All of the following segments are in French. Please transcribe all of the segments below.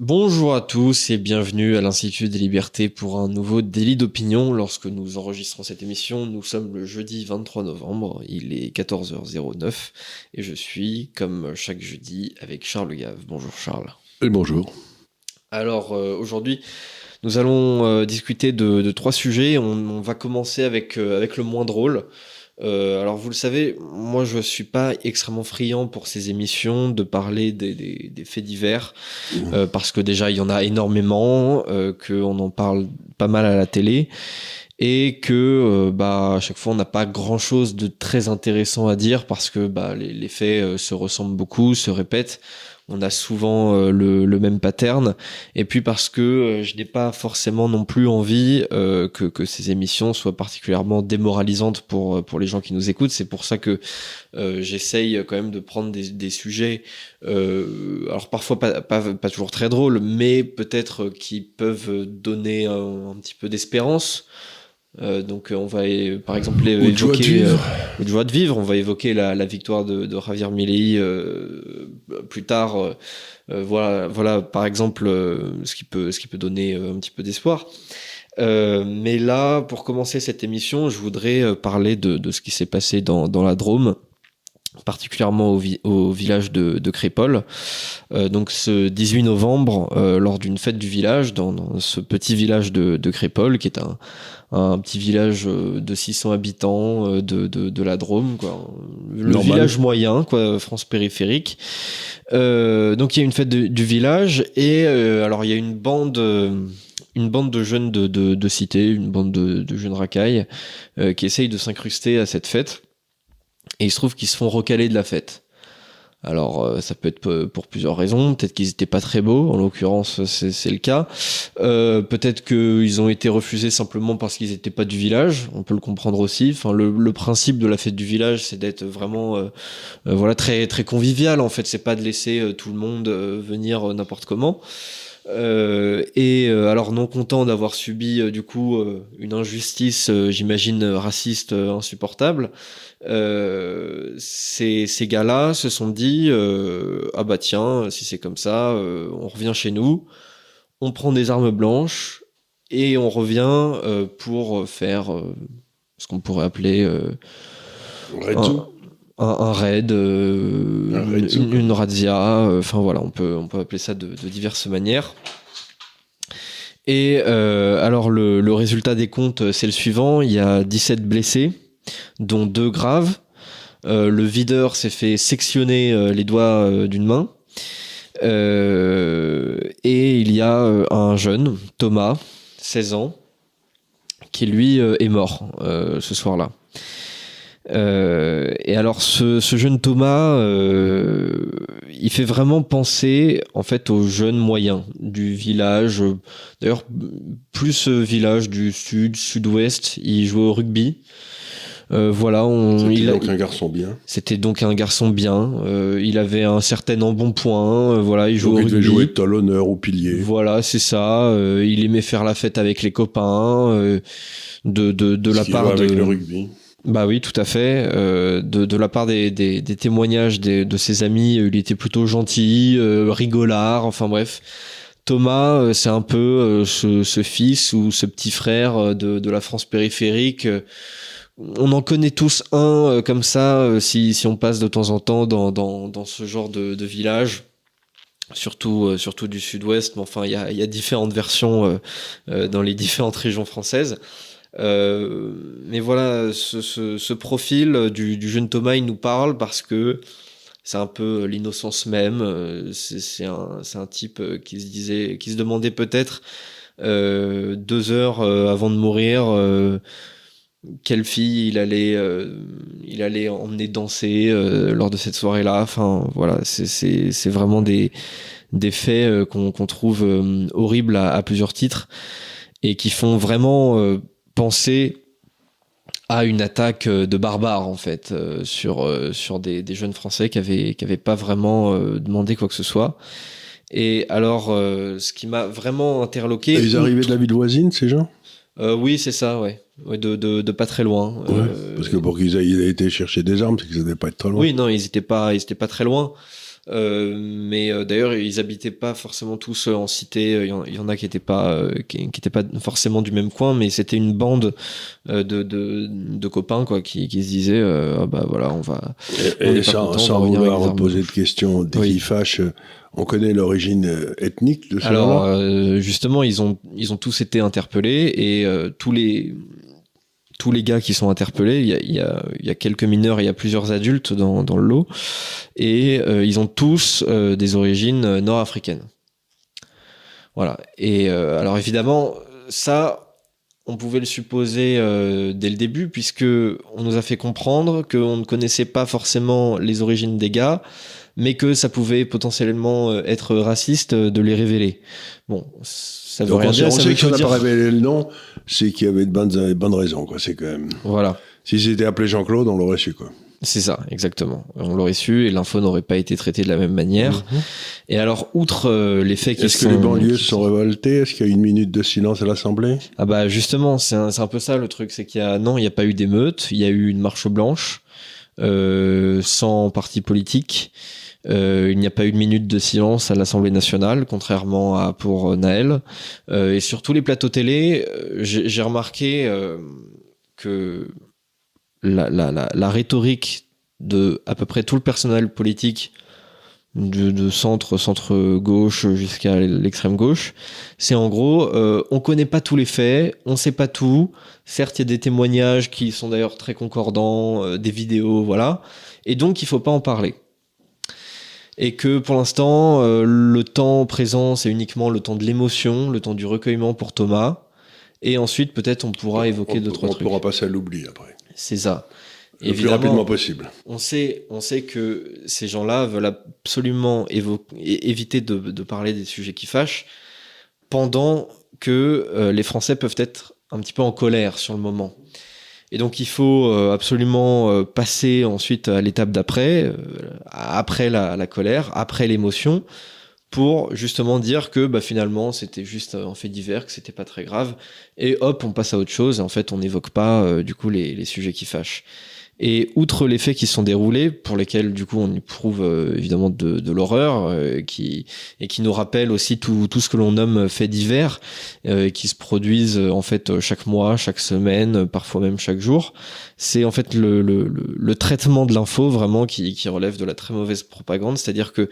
Bonjour à tous et bienvenue à l'Institut des libertés pour un nouveau délit d'opinion. Lorsque nous enregistrons cette émission, nous sommes le jeudi 23 novembre, il est 14h09 et je suis, comme chaque jeudi, avec Charles Gave. Bonjour Charles. Et bonjour. Alors euh, aujourd'hui, nous allons euh, discuter de, trois sujets. On, va commencer avec, euh, avec le moins drôle. Euh, alors vous le savez, moi je suis pas extrêmement friand pour ces émissions de parler des, des, des faits divers mmh. euh, parce que déjà il y en a énormément, euh, qu'on en parle pas mal à la télé et que bah à chaque fois on n'a pas grand chose de très intéressant à dire parce que bah les, les faits se ressemblent beaucoup, se répètent on a souvent euh, le, même pattern. Et puis parce que euh, je n'ai pas forcément non plus envie euh, que, ces émissions soient particulièrement démoralisantes pour pour les gens qui nous écoutent. C'est pour ça que j'essaye quand même de prendre des, sujets alors parfois pas, pas, pas, toujours très drôles mais peut-être qui peuvent donner un petit peu d'espérance euh, donc on va par exemple évoquer euh, de joie de vivre. On va évoquer la, la victoire de, de Javier Milei euh, plus tard. Euh, voilà, voilà par exemple ce qui peut ce qui peut donner un petit peu d'espoir. mais là, pour commencer cette émission, je voudrais parler de, de ce qui s'est passé dans, dans la Drôme particulièrement au, vi au, village de, de Crépol. Euh, donc ce 18 novembre, euh, lors d'une fête du village, dans, dans, ce petit village de, de Crépol, qui est un, un petit village euh, de 600 habitants euh, de, de, de la Drôme, quoi. le Normal. village moyen, quoi, France périphérique. Euh, donc il y a une fête de, du village et alors il y a une bande une bande de jeunes de, de, de cité, une bande de, de jeunes racailles qui essayent de s'incruster à cette fête et il se trouve qu'ils se font recaler de la fête. Alors euh, ça peut être pour plusieurs raisons, peut-être qu'ils étaient pas très beaux, en l'occurrence c'est le cas. Euh, peut-être qu'ils ont été refusés simplement parce qu'ils étaient pas du village, on peut le comprendre aussi. Enfin le, principe de la fête du village c'est d'être vraiment euh, voilà très très convivial en fait, c'est pas de laisser tout le monde venir n'importe comment. Euh, et euh, alors non content d'avoir subi euh, du coup une injustice, j'imagine raciste insupportable, ces, ces gars-là se sont dit ah bah tiens si c'est comme ça, on revient chez nous, on prend des armes blanches et on revient pour faire ce qu'on pourrait appeler un, un, un, raid, euh, un raid une, une, razzia, euh, enfin voilà, on peut, on peut appeler ça de, de diverses manières. Et euh, alors le, le, résultat des comptes, c'est le suivant, il y a 17 blessés, dont deux graves. Le videur s'est fait sectionner les doigts d'une main. et il y a un jeune, Thomas, 16 ans, qui lui est mort ce soir-là. Euh, et alors ce, ce, jeune Thomas, euh, il fait vraiment penser en fait aux jeunes moyens du village. D'ailleurs, plus village du sud, sud-ouest. Il jouait au rugby. Euh, voilà, on. C'était donc a, un garçon bien. C'était donc un garçon bien. Euh, il avait un certain embonpoint. Euh, voilà, il jouait donc au rugby. Il devait jouer talonneur au pilier. Voilà, c'est ça. Euh, il aimait faire la fête avec les copains. Euh, de de, de la part avec de. le rugby. Bah oui, tout à fait. Euh, de, de, la part des, des, des témoignages des, de ses amis, il était plutôt gentil, euh, rigolard, enfin bref. Thomas, euh, c'est un peu euh, ce, ce, fils ou ce petit frère de, de la France périphérique. On en connaît tous un comme ça, si, si on passe de temps en temps dans, dans, dans ce genre de, de village surtout surtout du sud-ouest mais enfin il y a, y a différentes versions euh, dans les différentes régions françaises euh, mais voilà, ce, ce, ce profil du, du, jeune Thomas, il nous parle parce que c'est un peu l'innocence même. Euh, c'est un, un type qui se disait, qui se demandait peut-être euh, deux heures euh, avant de mourir euh, quelle fille il allait, euh, il allait emmener danser lors de cette soirée-là. Enfin, voilà, c'est vraiment des, des faits qu'on qu trouve horribles à, à, plusieurs titres et qui font vraiment penser à une attaque euh, de barbares en fait euh, sur euh, sur des, des, jeunes français qui avaient qui avaient pas vraiment euh, demandé quoi que ce soit. Et alors ce qui m'a vraiment interloqué et ils arrivaient de la ville voisine ces gens? Oui c'est ça ouais, ouais de, de, de, pas très loin. Ouais, parce que pour qu'ils aient été chercher des armes c'est qu'ils n'allaient pas être très loin. Oui non ils étaient pas ils étaient pas très loin mais euh, d'ailleurs, ils habitaient pas forcément tous en cité. Il y, en, il y en a qui étaient pas, qui, qui étaient pas forcément du même coin, mais c'était une bande de, de, de, copains quoi, qui, qui se disaient, ah bah voilà, on va. Et, et sans, content, sans vouloir poser de questions dès oui. fâchent, on connaît l'origine ethnique de ce Alors euh, justement, ils ont ils ont tous été interpellés et euh, tous les tous les gars qui sont interpellés, il y a, quelques mineurs il y a plusieurs adultes dans, le lot, et euh, ils ont tous euh, des origines nord-africaines. Voilà. Et euh, alors évidemment, ça, on pouvait le supposer euh, dès le début, puisque on nous a fait comprendre qu'on ne connaissait pas forcément les origines des gars, mais que ça pouvait potentiellement être raciste de les révéler. Bon, ça veut Donc rien on, dire. on sait veut que si on que n'a pas révélé le nom, c'est qu'il y avait de bonnes, de bonnes raisons, quoi. C'est quand même. Voilà. Si c'était appelé Jean-Claude, on l'aurait su, quoi. C'est ça, exactement. On l'aurait su et l'info n'aurait pas été traitée de la même manière. Et alors, outre euh, les faits qui Est-ce que les banlieues se sont révoltées? Est-ce qu'il y a eu une minute de silence à l'Assemblée? Ah bah justement, c'est un, c'est un peu ça le truc, c'est qu'il y a... Non, il n'y a pas eu d'émeute, il y a eu une marche blanche, euh, sans parti politique. Euh, il n'y a pas eu de minute de silence à l'Assemblée nationale, contrairement à pour euh, Naël. Euh, et sur tous les plateaux télé, j'ai remarqué que la, rhétorique de à peu près tout le personnel politique de, centre centre gauche jusqu'à l'extrême gauche c'est en gros on connaît pas tous les faits on sait pas tout. Certes il y a des témoignages qui sont d'ailleurs très concordants des vidéos voilà. Et donc il faut pas en parler et que pour l'instant euh, le temps présent c'est uniquement le temps de l'émotion le temps du recueillement pour Thomas et ensuite peut-être on pourra évoquer on, d'autres on trucs pourra passer à l'oubli après. c'est ça Le plus rapidement possible. on sait, on sait que ces gens-là veulent absolument éviter de, de parler des sujets qui fâchent pendant que euh, les Français peuvent être un petit peu en colère sur le moment. Et donc il faut euh, absolument euh, passer ensuite à l'étape d'après, euh, après la, colère, après l'émotion, pour justement dire que bah, finalement c'était juste un fait divers, que c'était pas très grave, et hop on passe à autre chose. Et en fait on n'évoque pas du coup les, les sujets qui fâchent. Et outre les faits qui sont déroulés, pour lesquels du coup on éprouve euh, évidemment de, de l'horreur, euh, qui et qui nous rappellent aussi tout, tout ce que l'on nomme faits divers, euh, qui se produisent euh, en fait euh, chaque mois, chaque semaine, euh, parfois même chaque jour. C'est en fait le, le, le, traitement de l'info vraiment qui, qui relève de la très mauvaise propagande, c'est-à-dire que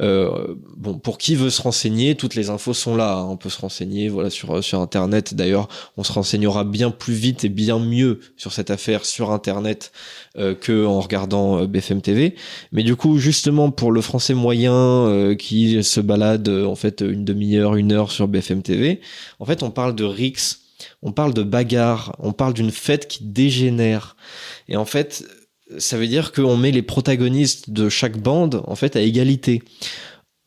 euh, bon pour qui veut se renseigner, toutes les infos sont là. hein. On peut se renseigner voilà sur sur internet. D'ailleurs, on se renseignera bien plus vite et bien mieux sur cette affaire sur internet euh, que en regardant euh, BFM TV. Mais du coup, justement pour le français moyen euh, qui se balade euh, en fait une demi-heure, une heure sur BFM TV, en fait, on parle de rix, on parle de bagarre, on parle d'une fête qui dégénère. Et en fait, ça veut dire qu'on met les protagonistes de chaque bande en fait à égalité.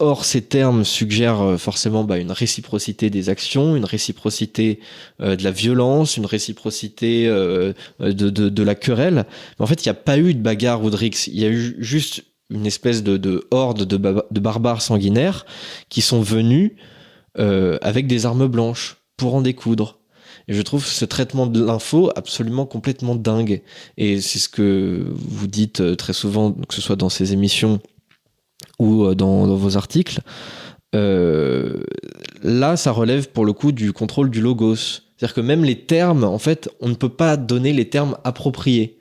Or, ces termes suggèrent euh, forcément bah, une réciprocité des actions, une réciprocité euh, de la violence, une réciprocité euh, de, la querelle. Mais en fait, il n'y a pas eu de bagarre ou de rix. Il y a eu juste une espèce de, de horde de, ba- de barbares sanguinaires qui sont venus avec des armes blanches pour en découdre. Et je trouve ce traitement de l'info absolument complètement dingue. Et c'est ce que vous dites très souvent, que ce soit dans ces émissions ou euh, dans, dans vos articles. Euh, là, ça relève pour le coup du contrôle du logos. C'est-à-dire que même les termes, en fait, on ne peut pas donner les termes appropriés.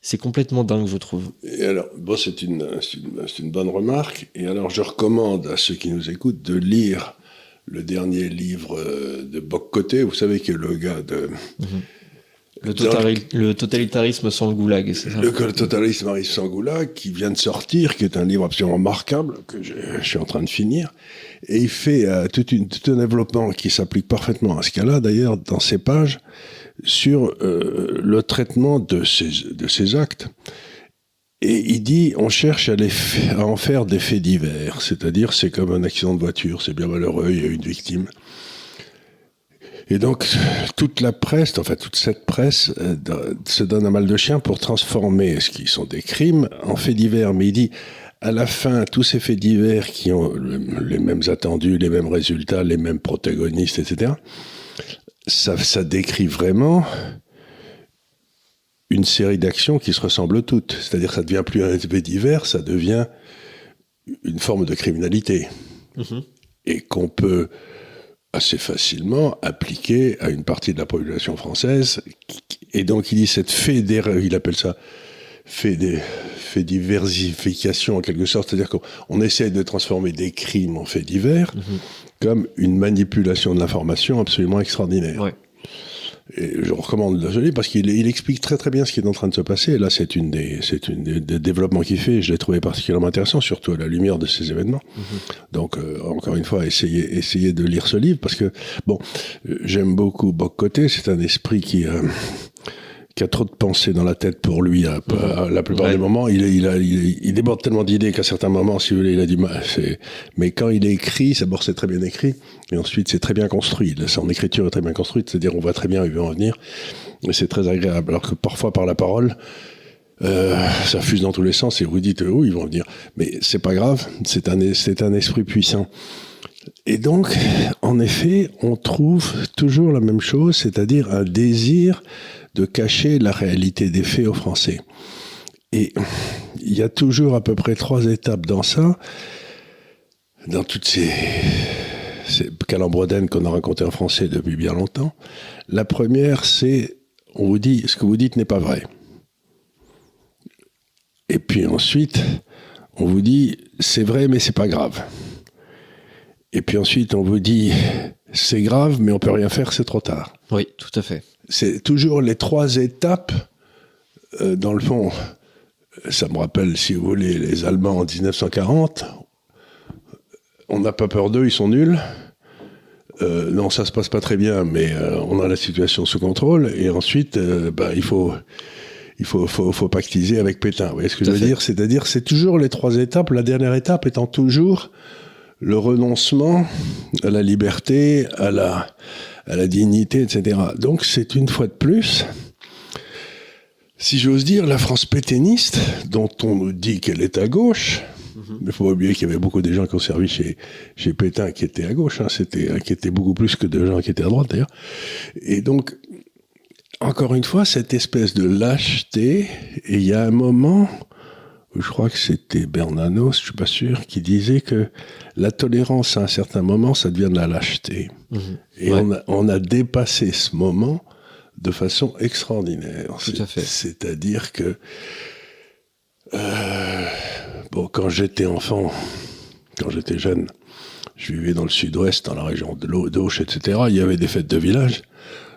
C'est complètement dingue, je trouve. Et alors, bon, c'est une, une, une bonne remarque. Et alors, je recommande à ceux qui nous écoutent de lire le dernier livre euh, de Boccoté. Vous savez que le gars de Le, totali- le totalitarisme sans le goulag, c'est ça le, totalitarisme sans goulag, qui vient de sortir, qui est un livre absolument remarquable que je, je suis en train de finir. Et il fait euh, tout, une, tout un développement qui s'applique parfaitement à ce cas-là, d'ailleurs, dans ses pages, sur euh, le traitement de ces, de ces actes. Et il dit, on cherche à, les à en faire des faits divers, c'est-à-dire c'est comme un accident de voiture, c'est bien malheureux, il y a une victime. Et donc, toute la presse, enfin toute cette presse, euh, se donne un mal de chien pour transformer ce qui sont des crimes en faits divers. Mais il dit, à la fin, tous ces faits divers qui ont le- les mêmes attendus, les mêmes résultats, les mêmes protagonistes, etc., ça, ça décrit vraiment une série d'actions qui se ressemblent toutes. C'est-à-dire que ça devient plus un fait divers, ça devient une forme de criminalité Mhm. et qu'on peut assez facilement appliquer à une partie de la population française. Et donc, il dit cette fédération, il appelle ça fédé, fédiversification en quelque sorte, c'est-à-dire qu'on on essaie de transformer des crimes en faits divers Mhm. comme une manipulation de l'information absolument extraordinaire. Ouais. Et je recommande le livre parce qu'il il explique très très bien ce qui est en train de se passer. Et là, c'est une des, c'est une des, des développements qu'il fait. et Je l'ai trouvé particulièrement intéressant, surtout à la lumière de ces événements. Donc, euh, encore une fois, essayez, essayez de lire ce livre parce que bon, euh, j'aime beaucoup Bocoté. C'est un esprit qui euh, qui a trop de pensées dans la tête pour lui à, à la plupart Ouais. des moments. Il, il, a, il, est- il déborde tellement d'idées qu'à certains moments, si vous voulez, il a du mal. Mais quand il est écrit, d'abord c'est très bien écrit, et ensuite c'est très bien construit. Son écriture est très bien construite, c'est-à-dire on voit très bien où il veut en venir, et c'est très agréable. Alors que parfois par la parole, euh, ça fuse dans tous les sens et vous dites où ils vont venir. Mais c'est pas grave, c'est un, c'est un esprit puissant. Et donc, en effet, on trouve toujours la même chose, c'est-à-dire un désir de cacher la réalité des faits aux Français. Et il y a toujours à peu près trois étapes dans ça, dans toutes ces, ces calembredaines qu'on a racontées en français depuis bien longtemps. La première, c'est on vous dit ce que vous dites n'est pas vrai. Et puis ensuite, on vous dit c'est vrai mais c'est pas grave. Et puis ensuite, on vous dit c'est grave mais on peut rien faire, c'est trop tard. Oui, tout à fait. C'est toujours les trois étapes, euh, dans le fond. Ça me rappelle, si vous voulez, les Allemands en 1940. On n'a pas peur d'eux, ils sont nuls. Euh, non, ça se passe pas très bien, mais euh, on a la situation sous contrôle. Et ensuite, bah, il faut, il faut, faut, faut pactiser avec Pétain. Vous voyez ce que Tout je veux fait. dire? C'est-à-dire, c'est toujours les trois étapes. La dernière étape étant toujours le renoncement à la liberté, à la, à la dignité, etc. Donc, c'est une fois de plus, si j'ose dire, la France pétainiste, dont on nous dit qu'elle est à gauche. Mais il faut pas oublier qu'il y avait beaucoup de gens qui ont servi chez, chez Pétain qui étaient à gauche, hein, c'était, qui étaient beaucoup plus que de gens qui étaient à droite d'ailleurs. Et donc, encore une fois, cette espèce de lâcheté, et il y a un moment, je crois que c'était Bernanos, je suis pas sûr, qui disait que la tolérance à un certain moment, ça devient de la lâcheté. Et Ouais. on, a, on a dépassé ce moment de façon extraordinaire. Tout à C'est- fait. C'est-à-dire que, euh, bon, quand j'étais enfant, quand j'étais jeune, je vivais dans le sud-ouest, dans la région de l'Au- d'Auch, etc. Il y avait des fêtes de village.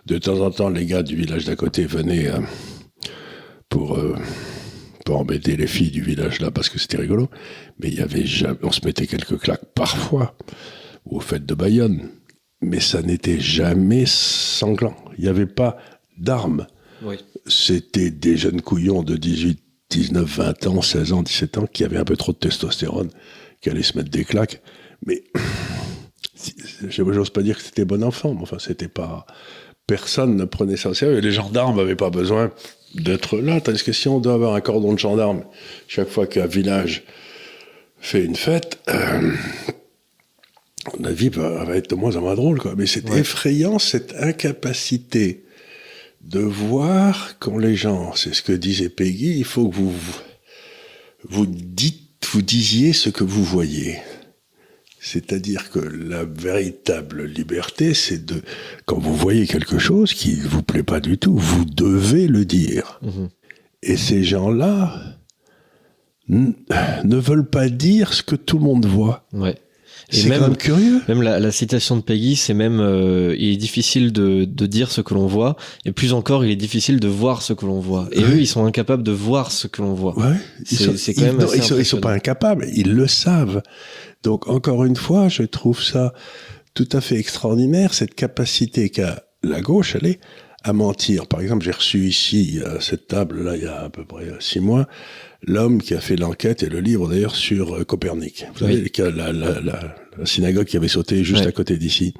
De temps en temps, les gars du village d'à côté venaient euh, pour, euh, pour embêter les filles du village là, parce que c'était rigolo. Mais il y avait jamais, on se mettait quelques claques parfois, aux fêtes de Bayonne. Mais ça n'était jamais sanglant. Il n'y avait pas d'armes Oui. c'était des jeunes couillons de 18, 19, 20 ans, 16 ans, 17 ans qui avaient un peu trop de testostérone, qui allaient se mettre des claques. Mais j'ose pas dire que c'était bon enfant, mais enfin, c'était pas. Personne ne prenait ça au sérieux. Les gendarmes n'avaient pas besoin d'être là. Tandis que si on doit avoir un cordon de gendarmes chaque fois qu'un village fait une fête, euh, la vie va, va être de moins en moins drôle. Quoi. Mais c'est Ouais. effrayant cette incapacité de voir quand les gens, c'est ce que disait Peggy, il faut que vous vous dites, vous disiez ce que vous voyez. C'est-à-dire que la véritable liberté, c'est de, quand vous voyez quelque chose qui ne vous plaît pas du tout, vous devez le dire. Mhm. Et ces gens-là ne veulent pas dire ce que tout le monde voit. Ouais. C'est quand même, curieux. même la, la citation de Peggy, c'est même, euh, il est difficile de, de dire ce que l'on voit, et plus encore, il est difficile de voir ce que l'on voit. Et Ouais. eux, ils sont incapables de voir ce que l'on voit. Ouais, ils C'est- sont, quand ils- même non, assez ils sont, ils sont pas incapables, ils le savent. Donc encore une fois, je trouve ça tout à fait extraordinaire cette capacité qu'a la gauche, elle est à mentir. Par exemple, j'ai reçu ici à cette table là il y a à peu près six mois l'homme qui a fait l'enquête et le livre d'ailleurs sur euh, Copernic. Vous Oui. savez qui a la, la, la, la synagogue qui avait sauté juste Ouais. à côté d'ici.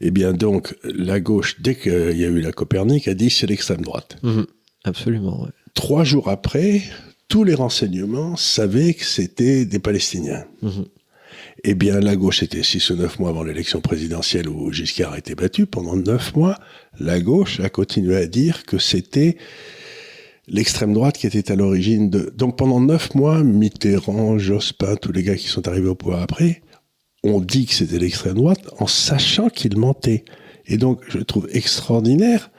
Eh bien donc la gauche, dès qu'il y a eu la Copernic, a dit c'est l'extrême droite Mhm. Absolument, ouais. trois jours après, tous les renseignements savaient que c'était des Palestiniens. Mhm. Eh bien, la gauche était six ou neuf mois avant l'élection présidentielle où Giscard a été battu. Pendant neuf mois, la gauche a continué à dire que c'était l'extrême droite qui était à l'origine de. Donc pendant neuf mois, Mitterrand, Jospin, tous les gars qui sont arrivés au pouvoir après, ont dit que c'était l'extrême droite en sachant qu'ils mentaient. Et donc, je trouve extraordinaire,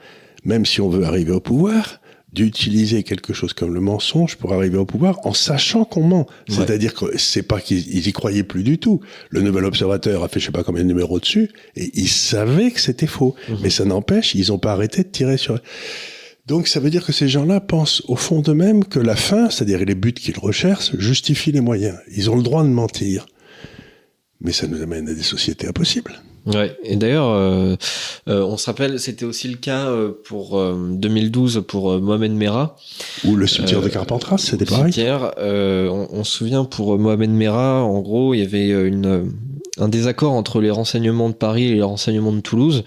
même si on veut arriver au pouvoir, d'utiliser quelque chose comme le mensonge pour arriver au pouvoir en sachant qu'on ment. C'est-à-dire que c'est pas qu'ils y croyaient plus du tout. Le Nouvel Observateur a fait je sais pas combien de numéros dessus et ils savaient que c'était faux. Mhm. Mais ça n'empêche, ils ont pas arrêté de tirer sur. Donc ça veut dire que ces gens-là pensent au fond d'eux-mêmes que la fin, c'est-à-dire les buts qu'ils recherchent, justifient les moyens. Ils ont le droit de mentir. Mais ça nous amène à des sociétés impossibles. Ouais. Et d'ailleurs, euh, euh, on se rappelle, c'était aussi le cas euh, pour 2012 pour Mohamed Merah. Ou le cimetière de Carpentras, c'était pareil. on, on, se souvient pour Mohamed Merah, en gros, il y avait une un désaccord entre les renseignements de Paris et les renseignements de Toulouse.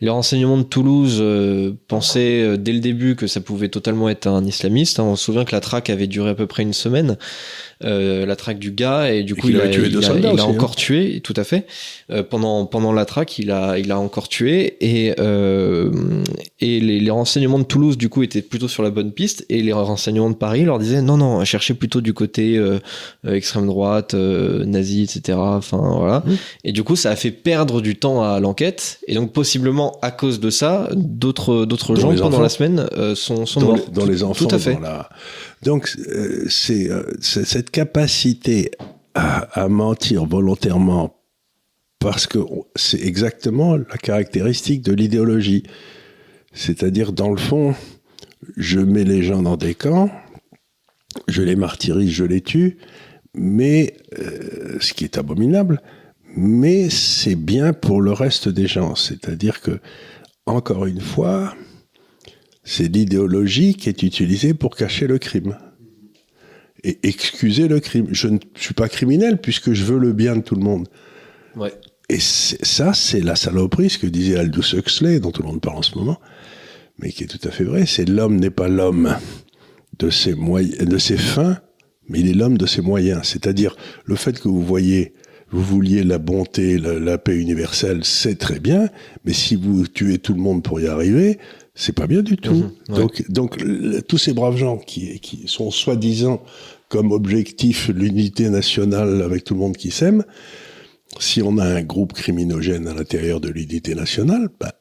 Les renseignements de Toulouse pensaient dès le début que ça pouvait totalement être un islamiste. Hein. On se souvient que la traque avait duré à peu près une semaine. Euh, la traque du gars et du coup il, a, tué il, a, il a, encore hein. tué tout à fait. Euh, pendant pendant la traque il a il a encore tué et euh, et les, les, renseignements de Toulouse du coup étaient plutôt sur la bonne piste et les renseignements de Paris leur disaient non non cherchez plutôt du côté euh, extrême droite nazi etc enfin voilà. Mmh. et du coup ça a fait perdre du temps à l'enquête et donc possiblement à cause de ça d'autres d'autres gens pendant la semaine sont sont dans morts. les, dans les enfants tout à fait donc euh, c'est cette capacité à, mentir volontairement parce que c'est exactement la caractéristique de l'idéologie. C'est-à-dire, dans le fond, je mets les gens dans des camps, je les martyrise, je les tue, mais euh, ce qui est abominable, mais c'est bien pour le reste des gens. C'est-à-dire que, encore une fois, c'est l'idéologie qui est utilisée pour cacher le crime et excuser le crime. Je ne suis pas criminel puisque je veux le bien de tout le monde. Ouais. Et ça, c'est la saloperie, ce que disait Aldous Huxley, dont tout le monde parle en ce moment, mais qui est tout à fait vrai. C'est l'homme n'est pas l'homme de ses moyens, de ses fins, mais il est l'homme de ses moyens. C'est-à-dire le fait que vous voyez, vous vouliez la bonté, la, paix universelle, c'est très bien, mais si vous tuez tout le monde pour y arriver, c'est pas bien du tout. Mhm, donc, donc tous ces braves gens qui, qui sont soi-disant comme objectif l'unité nationale avec tout le monde qui s'aime, si on a un groupe criminogène à l'intérieur de l'unité nationale, bah,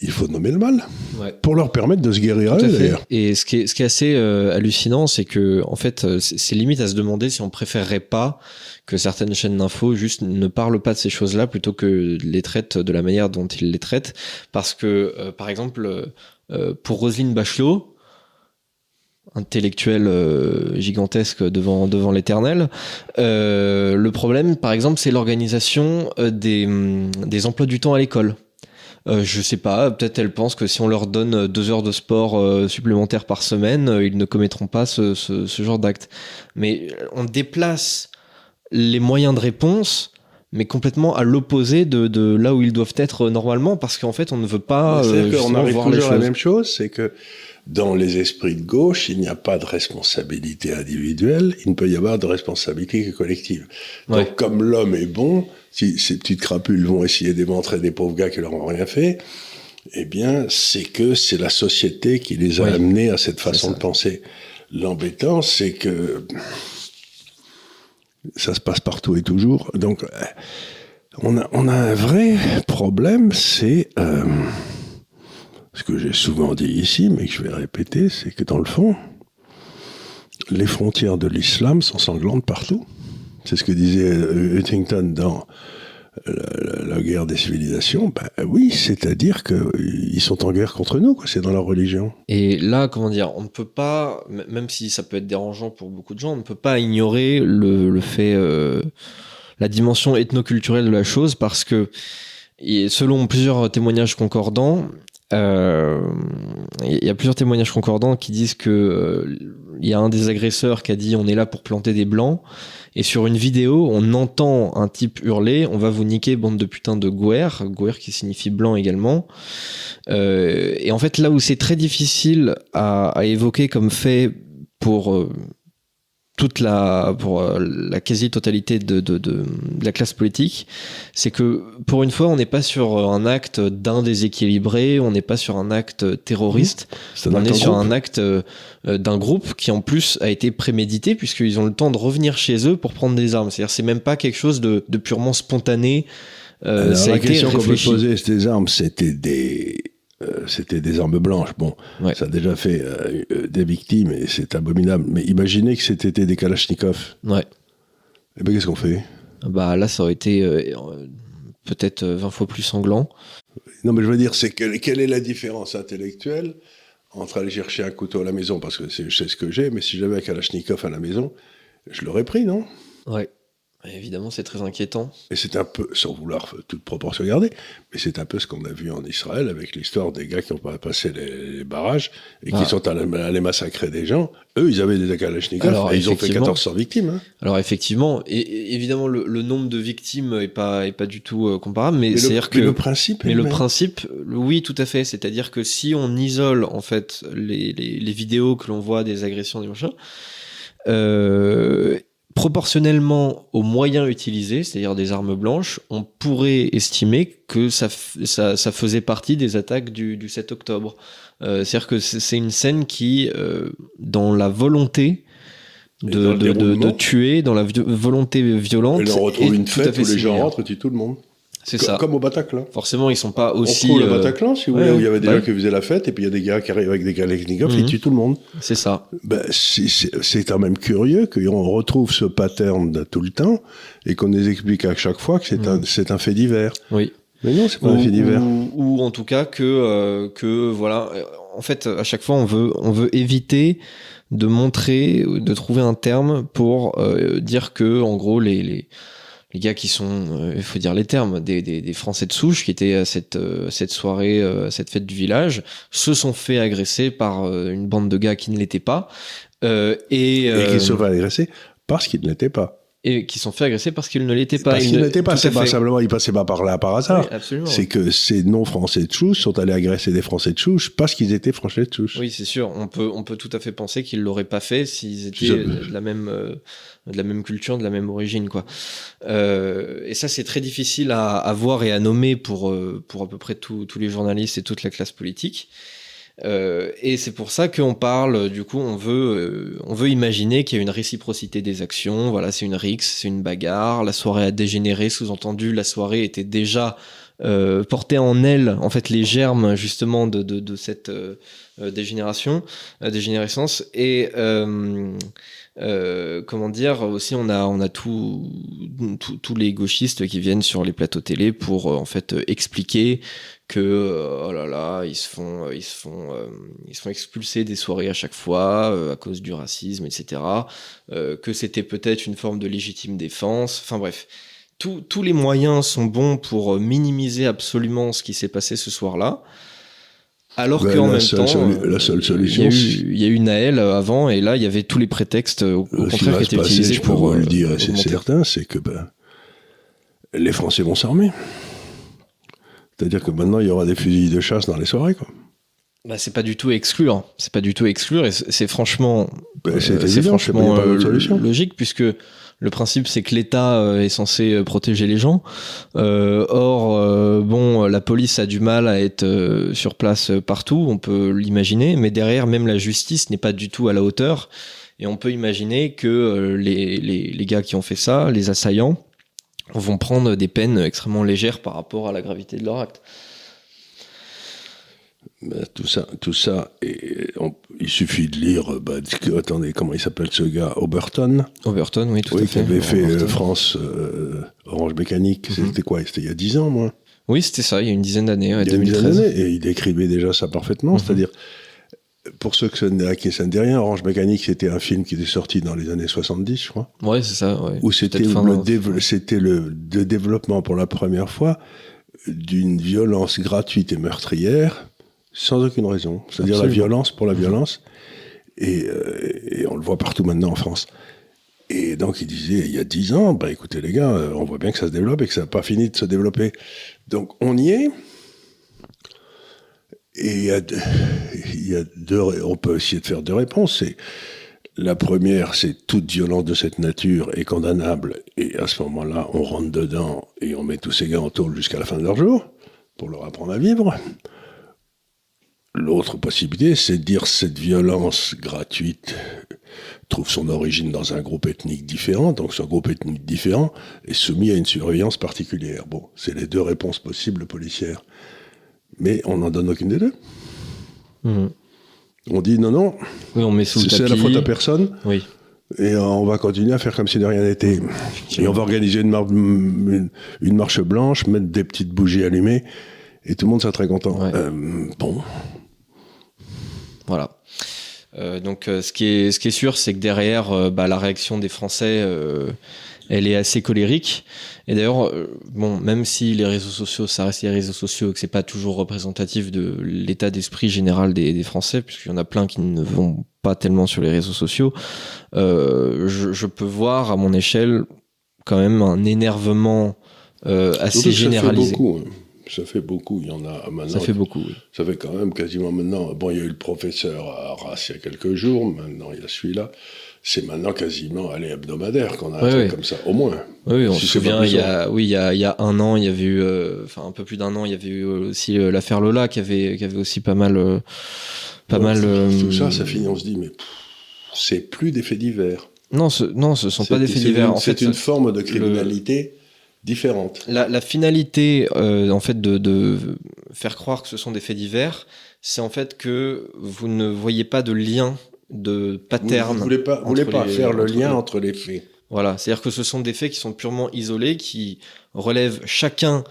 il faut nommer le mal pour leur permettre de se guérir à eux d'ailleurs. Et ce qui est, ce qui est assez euh, hallucinant, c'est que en fait, euh, c'est limite à se demander si on préférerait pas que certaines chaînes d'infos juste ne parlent pas de ces choses-là plutôt que les traitent de la manière dont ils les traitent. Parce que, euh, par exemple, pour Roselyne Bachelot, intellectuelle gigantesque devant devant l'éternel. le problème, par exemple, c'est l'organisation des hum, des emplois du temps à l'école. Euh, je sais pas, peut-être elles pensent que si on leur donne euh, deux heures de sport euh, supplémentaires par semaine, ils ne commettront pas ce, ce, ce genre d'acte. Mais on déplace les moyens de réponse mais complètement à l'opposé de, de, là où ils doivent être normalement, parce qu'en fait, on ne veut pas. C'est qu'on arrive toujours à la même chose, c'est que dans les esprits de gauche, il n'y a pas de responsabilité individuelle, il ne peut y avoir de responsabilité collective. Donc, comme l'homme est bon, si ces petites crapules vont essayer d'éventrer des pauvres gars qui leur ont rien fait, eh bien, c'est que c'est la société qui les a amenés à cette façon de penser. L'embêtant, c'est que ça se passe partout et toujours. Donc, on a, on a un vrai problème, c'est euh, ce que j'ai souvent dit ici, mais que je vais répéter, c'est que dans le fond, les frontières de l'islam sont sanglantes partout. C'est ce que disait euh, Huntington dans euh, la, guerre des civilisations. Ben oui, c'est-à-dire qu'ils sont en guerre contre nous, c'est dans leur religion. Et là, comment dire, on ne peut pas, même si ça peut être dérangeant pour beaucoup de gens, on ne peut pas ignorer le, fait, euh, la dimension ethnoculturelle de la chose, parce que selon plusieurs témoignages concordants, euh, il y a plusieurs témoignages concordants qui disent que il y a un des agresseurs qui a dit on est là pour planter des blancs et sur une vidéo, on entend un type hurler On va vous niquer, bande de putain de Gouer. Gouer qui signifie blanc également. Euh, et en fait, là où c'est très difficile à, à, évoquer comme fait pour euh, toute la pour euh, la quasi-totalité de, de, de, la classe politique, c'est que pour une fois, on n'est pas sur un acte d'un déséquilibré, on n'est pas sur un acte terroriste, mmh. on est sur un acte d'un groupe qui en plus a été prémédité puisqu'ils ont le temps de revenir chez eux pour prendre des armes. C'est-à-dire c'est même pas quelque chose de, de purement spontané. Euh, la question qu'on peut poser, ces armes, c'était des euh, c'était des armes blanches. Bon, ça a déjà fait euh, euh, des victimes et c'est abominable. Mais imaginez que c'était des Kalachnikov. Ouais. Et eh ben qu'est-ce qu'on fait? Bah là, ça aurait été peut-être 20 fois plus sanglant. Non, mais je veux dire, c'est quelle est la différence intellectuelle entre aller chercher un couteau à la maison, parce que je sais ce que j'ai, mais si j'avais un Kalachnikov à la maison, je l'aurais pris, non? Ouais. Évidemment, c'est très inquiétant. Et c'est un peu, sans vouloir toute proportion garder, mais c'est un peu ce qu'on a vu en Israël avec l'histoire des gars qui ont pas passé les, barrages et qui ah. sont allés, massacrer des gens. Eux, ils avaient des Kalachnikov et ils ont fait 1400 victimes. Hein. Alors effectivement, et, évidemment, le, nombre de victimes est pas, est pas du tout euh, comparable, mais, c'est dire que le principe. Mais le principe, oui, tout à fait. C'est-à-dire que si on isole en fait les, les, les vidéos que l'on voit des agressions des machins. Euh, proportionnellement aux moyens utilisés, c'est-à-dire des armes blanches, on pourrait estimer que ça, ça, ça faisait partie des attaques du, du 7 octobre. Euh, c'est-à-dire que c'est une scène qui, euh, dans la volonté de, de, de, tuer, dans la volonté violente... Et on retrouve une fête où les gens rentrent et tuent tout le monde. C'est ça. Comme au Bataclan. Forcément, ils sont pas aussi. On trouve le euh, Bataclan, si vous voulez, où il y avait des gens qui faisaient la fête, et puis il y a des gars qui arrivent avec des Kalachnikov, mmh. ils tuent tout le monde. C'est ça. Ben, c'est quand même curieux qu'on retrouve ce pattern tout le temps, et qu'on nous explique à chaque fois que c'est un, un fait divers. Oui. Mais non, c'est pas un fait divers. Ou, en tout cas que, euh, que voilà, en fait, à chaque fois, on veut, on veut éviter de montrer, de trouver un terme pour euh, dire que, en gros, les, les les gars qui sont, euh, il faut dire les termes, des, des, des, Français de souche qui étaient à cette, euh, cette soirée, euh, cette fête du village, se sont fait agresser par une bande de gars qui ne l'étaient pas. et, et qui se sont fait agresser parce qu'ils ne l'étaient pas et qui sont fait agresser parce qu'ils ne l'étaient pas. Parce qu'ils n'étaient pas, c'est pas simplement ils passaient pas par là par hasard. c'est que ces non-français de souche sont allés agresser des français de souche parce qu'ils étaient français de souche. Oui, c'est sûr. On peut, on peut tout à fait penser qu'ils l'auraient pas fait s'ils étaient de la même, euh, de la même culture, de la même origine, quoi. Euh, et ça, c'est très difficile à, à, voir et à nommer pour, euh, pour à peu près tous les journalistes et toute la classe politique. Euh, et c'est pour ça qu'on parle, du coup, on veut, euh, on veut imaginer qu'il y a une réciprocité des actions. Voilà, c'est une rixe, c'est une bagarre. La soirée a dégénéré, sous-entendu, la soirée était déjà euh, portée en elle, en fait, les germes justement de, de, de cette euh, dégénération, dégénérescence. Et euh, comment dire aussi on a on a tous les gauchistes qui viennent sur les plateaux télé pour euh, en fait expliquer que euh, oh là là ils se font ils se font ils expulser des soirées à chaque fois à cause du racisme etc que c'était peut-être une forme de légitime défense. Enfin bref tous les moyens sont bons pour minimiser absolument ce qui s'est passé ce soir-là alors ben, qu'en même temps, la seule solution, il y, a eu, Naël avant, et là, il y avait tous les prétextes au, contraire qui étaient utilisés je pour. vous le dire, c'est certain, c'est que ben, les Français vont s'armer. C'est-à-dire que maintenant, il y aura des fusils de chasse dans les soirées, quoi. Bah, c'est pas du tout exclure. C'est pas du tout exclure, et c'est franchement, c'est franchement euh, logique, puisque le principe, c'est que l'État euh, est censé euh, protéger les gens. Euh, or, bon, la police a du mal à être sur place partout, on peut l'imaginer, mais derrière, même la justice n'est pas du tout à la hauteur. Et on peut imaginer que les, gars qui ont fait ça, les assaillants, vont prendre des peines extrêmement légères par rapport à la gravité de leur acte. Ben, tout ça, tout ça, et il suffit de lire. Bah, attendez, comment il s'appelle ce gars Oberton? Oberton, oui, tout à fait. Qui avait fait euh, France euh, Orange Mécanique. Mhm. C'était quoi? C'était il y a dix ans, moi? Oui, c'était ça, il y a une dizaine d'années, ouais, 2013. et il décrivait déjà ça parfaitement. Mhm. C'est-à-dire, pour ceux qui ne dit rien, Orange Mécanique, c'était un film qui était sorti dans les années 70, je crois. Ouais, c'est ça. Ouais. Où c'était le, c'était le, le développement pour la première fois d'une violence gratuite et meurtrière sans aucune raison. C'est-à-dire la violence pour la violence. Euh, et, on le voit partout maintenant en France. Et donc il disait, il y a dix ans, bah écoutez les gars, euh, on voit bien que ça se développe et que ça n'a pas fini de se développer. Donc on y est. Et il y a, deux, on peut essayer de faire deux réponses. La première, c'est toute violence de cette nature est condamnable, et à ce moment-là, on rentre dedans et on met tous ces gars en tôle jusqu'à la fin de leur jour pour leur apprendre à vivre. L'autre possibilité, c'est de dire cette violence gratuite trouve son origine dans un groupe ethnique différent, donc ce groupe ethnique différent est soumis à une surveillance particulière. Bon, c'est les deux réponses possibles policières. Mais on n'en donne aucune des deux. Mhm. On dit non, non, Oui, on met sous c'est la faute à personne, Oui. et on va continuer à faire comme si de rien n'était. Et on va organiser une, mar- une- une marche blanche, mettre des petites bougies allumées, et tout le monde sera très content. Ouais. Euh, bon, Voilà. Euh, donc, euh, ce qui est ce qui est sûr, c'est que derrière, euh, bah, la réaction des Français, elle est assez colérique. Et d'ailleurs, bon, même si les réseaux sociaux, ça reste les réseaux sociaux, et que c'est pas toujours représentatif de l'état d'esprit général des, des Français, puisqu'il y en a plein qui ne vont pas tellement sur les réseaux sociaux, je, je peux voir à mon échelle quand même un énervement assez généralisé. Beaucoup. hein. Ça fait beaucoup. Il y en a maintenant. Ça fait beaucoup. oui. Ça fait quand même quasiment maintenant. Bon, il y a eu le professeur à Arras il y a quelques jours. Maintenant, il y a celui-là. C'est maintenant quasiment, allez, hebdomadaire qu'on a un Ouais, truc ouais. comme ça, au moins. Oui, on Si se c'est souvient, il y a, oui, il y a, il y a un an, il y avait eu, euh, enfin un peu plus d'un an, il y avait eu euh, aussi euh, l'affaire Lola qui avait, qui avait aussi pas mal, euh, pas mal. Tout ça, ça finit, on se dit, mais c'est plus des faits divers. Non, ce, non, ce sont pas C'est- des faits c'est divers. une- En fait, C'est une forme de criminalité différente. la, la finalité, euh, en fait, de, de faire croire que ce sont des faits divers, c'est en fait que vous ne voyez pas de lien, de Vous pattern. ne voulez pas, vous voulez pas les- faire le lien les- entre les faits. Voilà, c'est-à-dire que ce sont des faits qui sont purement isolés, qui relèvent chacun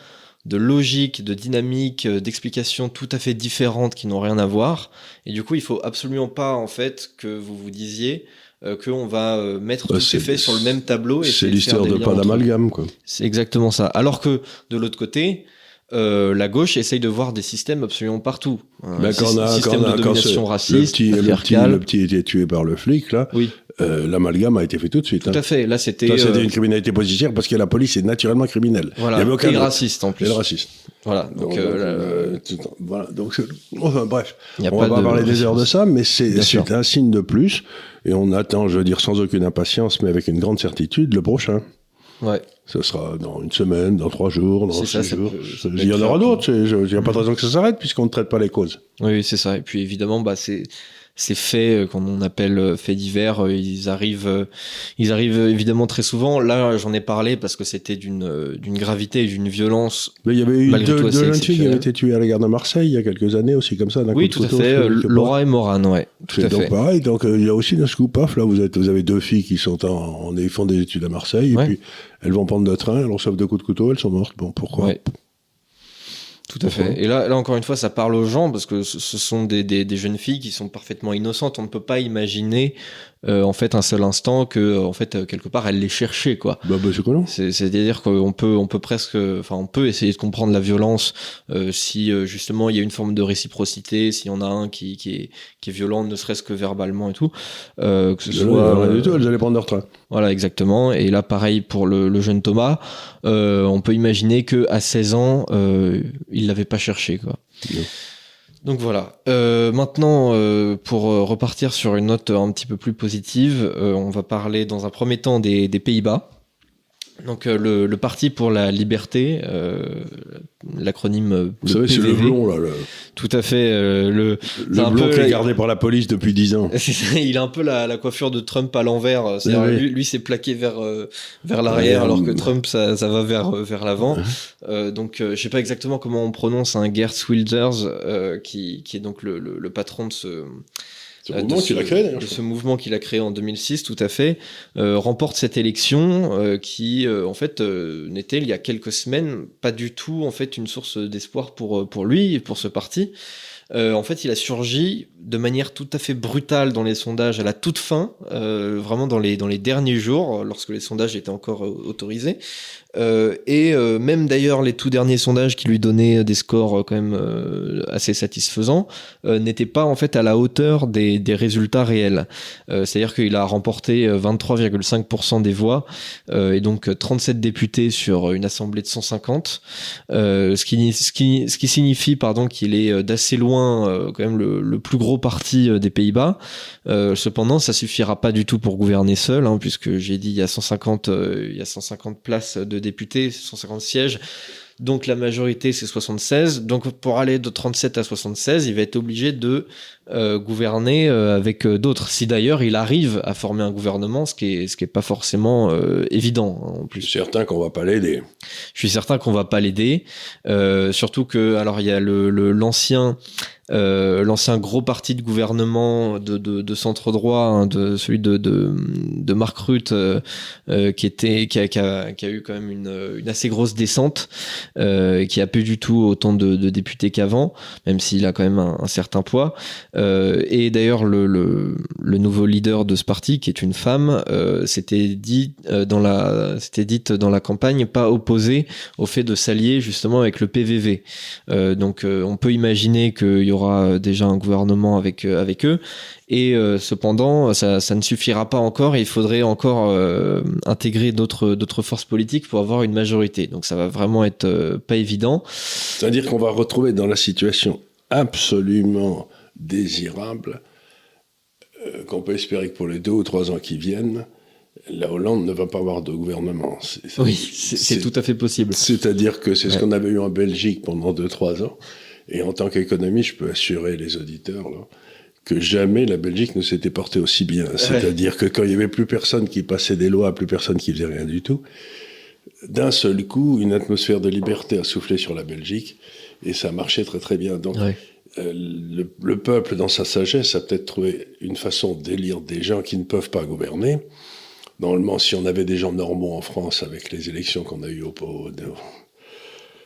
de logique, de dynamique, euh, d'explications tout à fait différentes qui n'ont rien à voir. Et du coup, il faut absolument pas en fait que vous vous disiez euh, qu'on va euh, mettre Bah, tous ces faits sur le même tableau. et C'est l'histoire de pas d'amalgame, quoi. C'est exactement ça. Alors que de l'autre côté, euh, la gauche essaye de voir des systèmes absolument partout. Un Ben, quand on a, système quand a- de quand domination raciste, le petit, le, petit, le petit était tué par le flic, là, Oui, euh, l'amalgame a été fait tout de suite. tout hein. à fait. Là, c'était c'était euh, une criminalité policière parce que la police est naturellement criminelle. voilà, Il y avait aucun et raciste en Et plus. le raciste. Voilà. Donc, Donc, euh, voilà. Donc, enfin, bref. on pas va pas de parler des heures de ça, mais c'est un signe de plus. Et on attend, je veux dire, sans aucune impatience, mais avec une grande certitude, le prochain. Ouais. Ce sera dans une semaine, dans trois jours, dans six ça, ça jours. peut- ça peut Il y en aura d'autres. Il n'y a pas de raison que ça s'arrête puisqu'on ne traite pas les causes. Oui, oui, c'est ça. Et puis évidemment, bah, c'est ces faits euh, qu'on appelle euh, faits divers, euh, ils arrivent, ils arrivent évidemment très souvent. Là, j'en ai parlé parce que c'était d'une d'une gravité et d'une violence. Mais il y avait eu deux, deux assez jeunes filles qui avaient été tuées à la gare de Marseille il y a quelques années aussi, comme ça. Oui, coup tout à fait. Laura et Morane, ouais, tout à donc fait. pareil. Donc il y a aussi un scoop off. Là, vous êtes, vous avez deux filles qui sont en, en- font des études à Marseille Ouais. et puis elles vont prendre le train, elles reçoivent deux coups de couteau, elles sont mortes. Bon, pourquoi? Ouais. Tout à fait. Et là, là, encore une fois, ça parle aux gens parce que ce, sont des, des jeunes filles qui sont parfaitement innocentes. On ne peut pas imaginer, euh, en fait, un seul instant que, en fait, euh, quelque part, elles les cherchaient, quoi. Bah, bah c'est C'est-à-dire qu'on peut, on peut presque, enfin, on peut essayer de comprendre la violence euh, si euh, justement il y a une forme de réciprocité, s'il y en a un qui, qui, est, qui est violent, ne serait-ce que verbalement et tout, euh, que ce Là, soit, euh, du tout, elles allaient prendre leur train. voilà, exactement. Et là, pareil pour le, le jeune Thomas, euh, on peut imaginer que à 16 ans, euh, il l'avait pas cherché, quoi. Donc voilà. Euh, maintenant, euh, pour euh, repartir sur une note un petit peu plus positive, euh, on va parler dans un premier temps des, des Pays-Bas. Donc euh, le, le Parti pour la liberté, euh, l'acronyme euh, Vous savez, c'est le blond, là. Le, Tout à fait. euh, le, le blond peu qui est gardé par la police depuis 10 ans. il a un peu la, la coiffure de Trump à l'envers. C'est-à-dire, Oui. Lui, lui c'est plaqué vers euh, vers l'arrière, alors que euh, Trump ça, ça va vers euh, vers l'avant. Euh, donc, euh, je sais pas exactement comment on prononce un Gert Wilders, euh, qui qui est donc le, le, le patron de ce C'est euh, mouvement ce- qu'il a créé, d'ailleurs. ce mouvement qu'il a créé en 2006, tout à fait, euh, remporte cette élection euh, qui, euh, en fait, n'était il y a quelques semaines pas du tout en fait une source d'espoir pour pour lui et pour ce parti. En fait, il a surgi de manière tout à fait brutale dans les sondages à la toute fin, vraiment dans les dans les derniers jours, lorsque les sondages étaient encore autorisés. Euh, et euh, même d'ailleurs les tout derniers sondages qui lui donnaient des scores euh, quand même euh, assez satisfaisants euh, n'étaient pas en fait à la hauteur des, des résultats réels. Euh, C'est-à-dire qu'il a remporté euh, 23,5% des voix euh, et donc euh, 37 députés sur une assemblée de 150, euh, ce, qui, ce, qui, ce qui signifie pardon qu'il est euh, d'assez loin euh, quand même le, plus gros parti des Pays-Bas. cependant, ça suffira pas du tout pour gouverner seul, hein, puisque j'ai dit il y a 150, il y a 150 places de députés, 150 sièges. Donc la majorité c'est 76. Donc pour aller de 37 à 76, il va être obligé de euh, gouverner euh, avec euh, d'autres. Si d'ailleurs il arrive à former un gouvernement, ce qui est ce qui est pas forcément évident hein, en plus. Je suis certain qu'on va pas l'aider. Je suis certain qu'on va pas l'aider. surtout que alors il y a le l'ancien euh, l'ancien gros parti de gouvernement de, de, de centre droit, hein, de celui de, de, de Marc Rutte, qui était qui a, qui, a, qui a, eu quand même une, une assez grosse descente, qui a plus du tout autant de, de députés qu'avant, même s'il a quand même un, un certain poids. et d'ailleurs le, le, le, nouveau leader de ce parti, qui est une femme, s'était dit dans la c'était dite dans la campagne pas opposé au fait de s'allier justement avec le PVV. donc on peut imaginer qu'il y aura euh, déjà un gouvernement avec euh, avec eux. Et euh, cependant, ça, ça, ne suffira pas encore. il faudrait encore intégrer d'autres d'autres forces politiques pour avoir une majorité. Donc ça va vraiment être pas évident. C'est-à-dire qu'on va retrouver dans la situation absolument désirable qu'on peut espérer que pour les deux ou trois ans qui viennent, la Hollande ne va pas avoir de gouvernement. oui, c'est tout à fait possible. C'est-à-dire que c'est ce qu'on avait eu en Belgique pendant deux trois ans. Et en tant qu'économiste, je peux assurer les auditeurs là, que jamais la Belgique ne s'était portée aussi bien. C'est-à-dire que quand il y avait plus personne qui passait des lois, plus personne qui faisait rien du tout, d'un seul coup, une atmosphère de liberté a soufflé sur la Belgique et ça marchait très très bien. Donc, euh, le, le, peuple, dans sa sagesse, a peut-être trouvé une façon d'élire des gens qui ne peuvent pas gouverner. Normalement, si on avait des gens normaux en France avec les élections qu'on a eues au, au,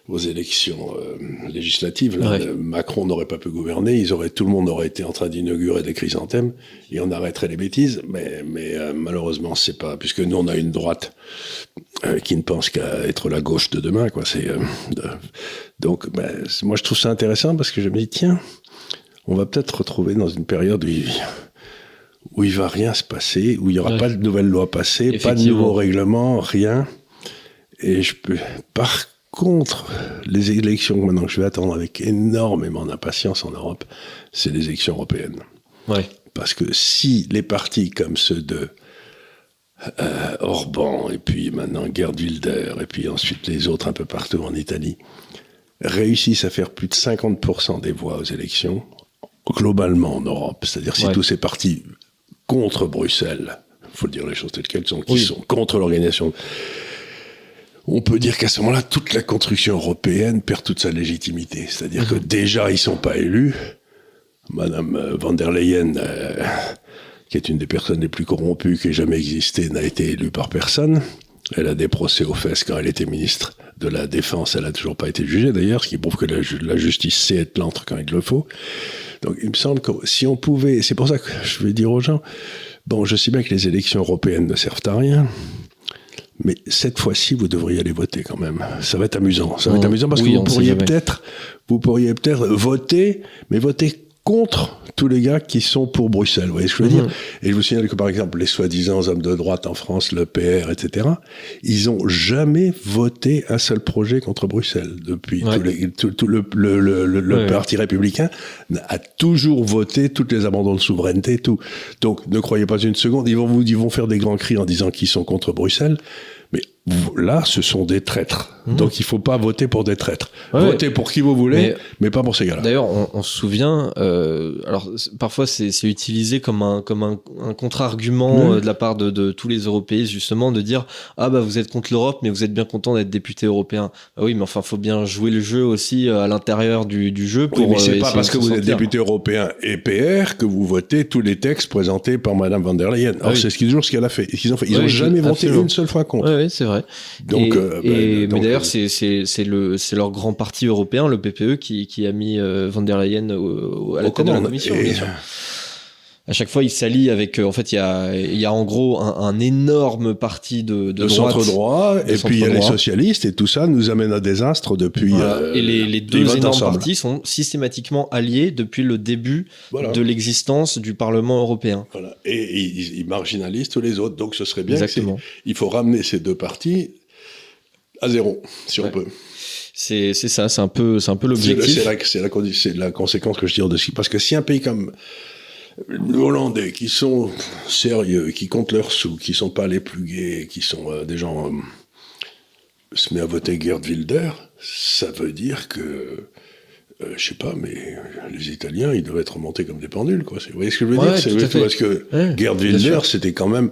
aux élections euh, législatives, Macron n'aurait pas pu gouverner, ils auraient, tout le monde aurait été en train d'inaugurer des chrysanthèmes et on arrêterait les bêtises. Mais, mais euh, malheureusement, c'est pas, puisque nous on a une droite euh, qui ne pense qu'à être la gauche de demain, quoi. C'est donc, ben, moi je trouve ça intéressant parce que je me dis tiens, on va peut-être retrouver dans une période où il, où il va rien se passer, où il y aura pas de nouvelles lois passées, pas de nouveaux règlements, rien. Et je peux, par contre les élections que maintenant je vais attendre avec énormément d'impatience en Europe, c'est les élections européennes. Ouais. Parce que si les partis comme ceux de euh, Orban, et puis maintenant Gerd Wilder, et puis ensuite les autres un peu partout en Italie, réussissent à faire plus de 50% des voix aux élections, globalement en Europe, c'est-à-dire si tous ces partis contre Bruxelles, il faut dire les choses telles qu'elles sont, qui sont contre l'organisation on peut dire qu'à ce moment-là, toute la construction européenne perd toute sa légitimité. C'est-à-dire que mhm. déjà, ils sont pas élus. Madame euh, van der Leyen, euh, qui est une des personnes les plus corrompues qui ait jamais existé, n'a été élue par personne. Elle a des procès aux fesses quand elle était ministre de la Défense. Elle a toujours pas été jugée d'ailleurs, ce qui prouve que la, la justice sait être lentre quand il le faut. Donc il me semble que si on pouvait, c'est pour ça que je vais dire aux gens, bon, je sais bien que les élections européennes ne servent à rien. Mais cette fois-ci, vous devriez aller voter quand même. Ça va être amusant. Ça va être mmh. amusant parce que vous pourriez peut-être, vous pourriez peut-être voter, mais voter contre tous les gars qui sont pour Bruxelles. Vous voyez ce que je veux dire mhm. Et je vous signale que par exemple les soi-disant hommes de droite en France, le PR, etc. Ils ont jamais voté un seul projet contre Bruxelles depuis tout, le, le, le, le parti républicain a toujours voté toutes les abandons de souveraineté, tout. Donc ne croyez pas une seconde, ils vont vous ils vont faire des grands cris en disant qu'ils sont contre Bruxelles. Là, ce sont des traîtres. Mhm. Donc il faut pas voter pour des traîtres. Votez pour qui vous voulez, mais, pas pour ces gars-là. D'ailleurs, on, se souvient, euh, alors parfois c'est utilisé comme un, comme un, un contre-argument euh, de la part de, de, tous les Européens, justement, de dire Ah bah vous êtes contre l'Europe, mais vous êtes bien content d'être député européen. Ah oui, mais enfin, faut bien jouer le jeu aussi euh, à l'intérieur du, du, jeu. Pour, oui, mais c'est pas parce que vous êtes député européen et PR que vous votez tous les textes présentés par Madame van der Leyen. Alors ah c'est ce qu'ils toujours ce qu'elle a fait. Ils ont fait. Ils ont jamais voté une seule fois contre. Oui, c'est vrai. Donc, euh, ben, mais d'ailleurs, c'est c'est le c'est leur grand parti européen, le PPE, qui, qui a mis euh, van der Leyen à la tête de la commission. Bien sûr à chaque fois il s'allie avec euh, en fait il y a il y a en gros un, un énorme parti de, de, centre droit et puis il y a les socialistes et tout ça nous amène à désastre depuis euh, et les, les deux énormes partis sont systématiquement alliés depuis le début de l'existence du Parlement européen. Voilà. et, ils, marginalisent tous les autres donc ce serait bien Exactement. il faut ramener ces deux partis à zéro si on peut. C'est ça, c'est un peu, c'est un peu l'objectif. C'est la, la, la, conséquence que je tire de ce parce que si un pays comme Hollandais, qui sont sérieux, qui comptent leurs sous, qui sont pas les plus gays, qui sont euh, des gens euh, se met à voter Gerd Wilder, ça veut dire que euh, je sais pas, mais les Italiens, ils doivent être remontés comme des pendules, quoi. Vous voyez ce que je veux dire? Parce que Gerd Wilder, c'était quand même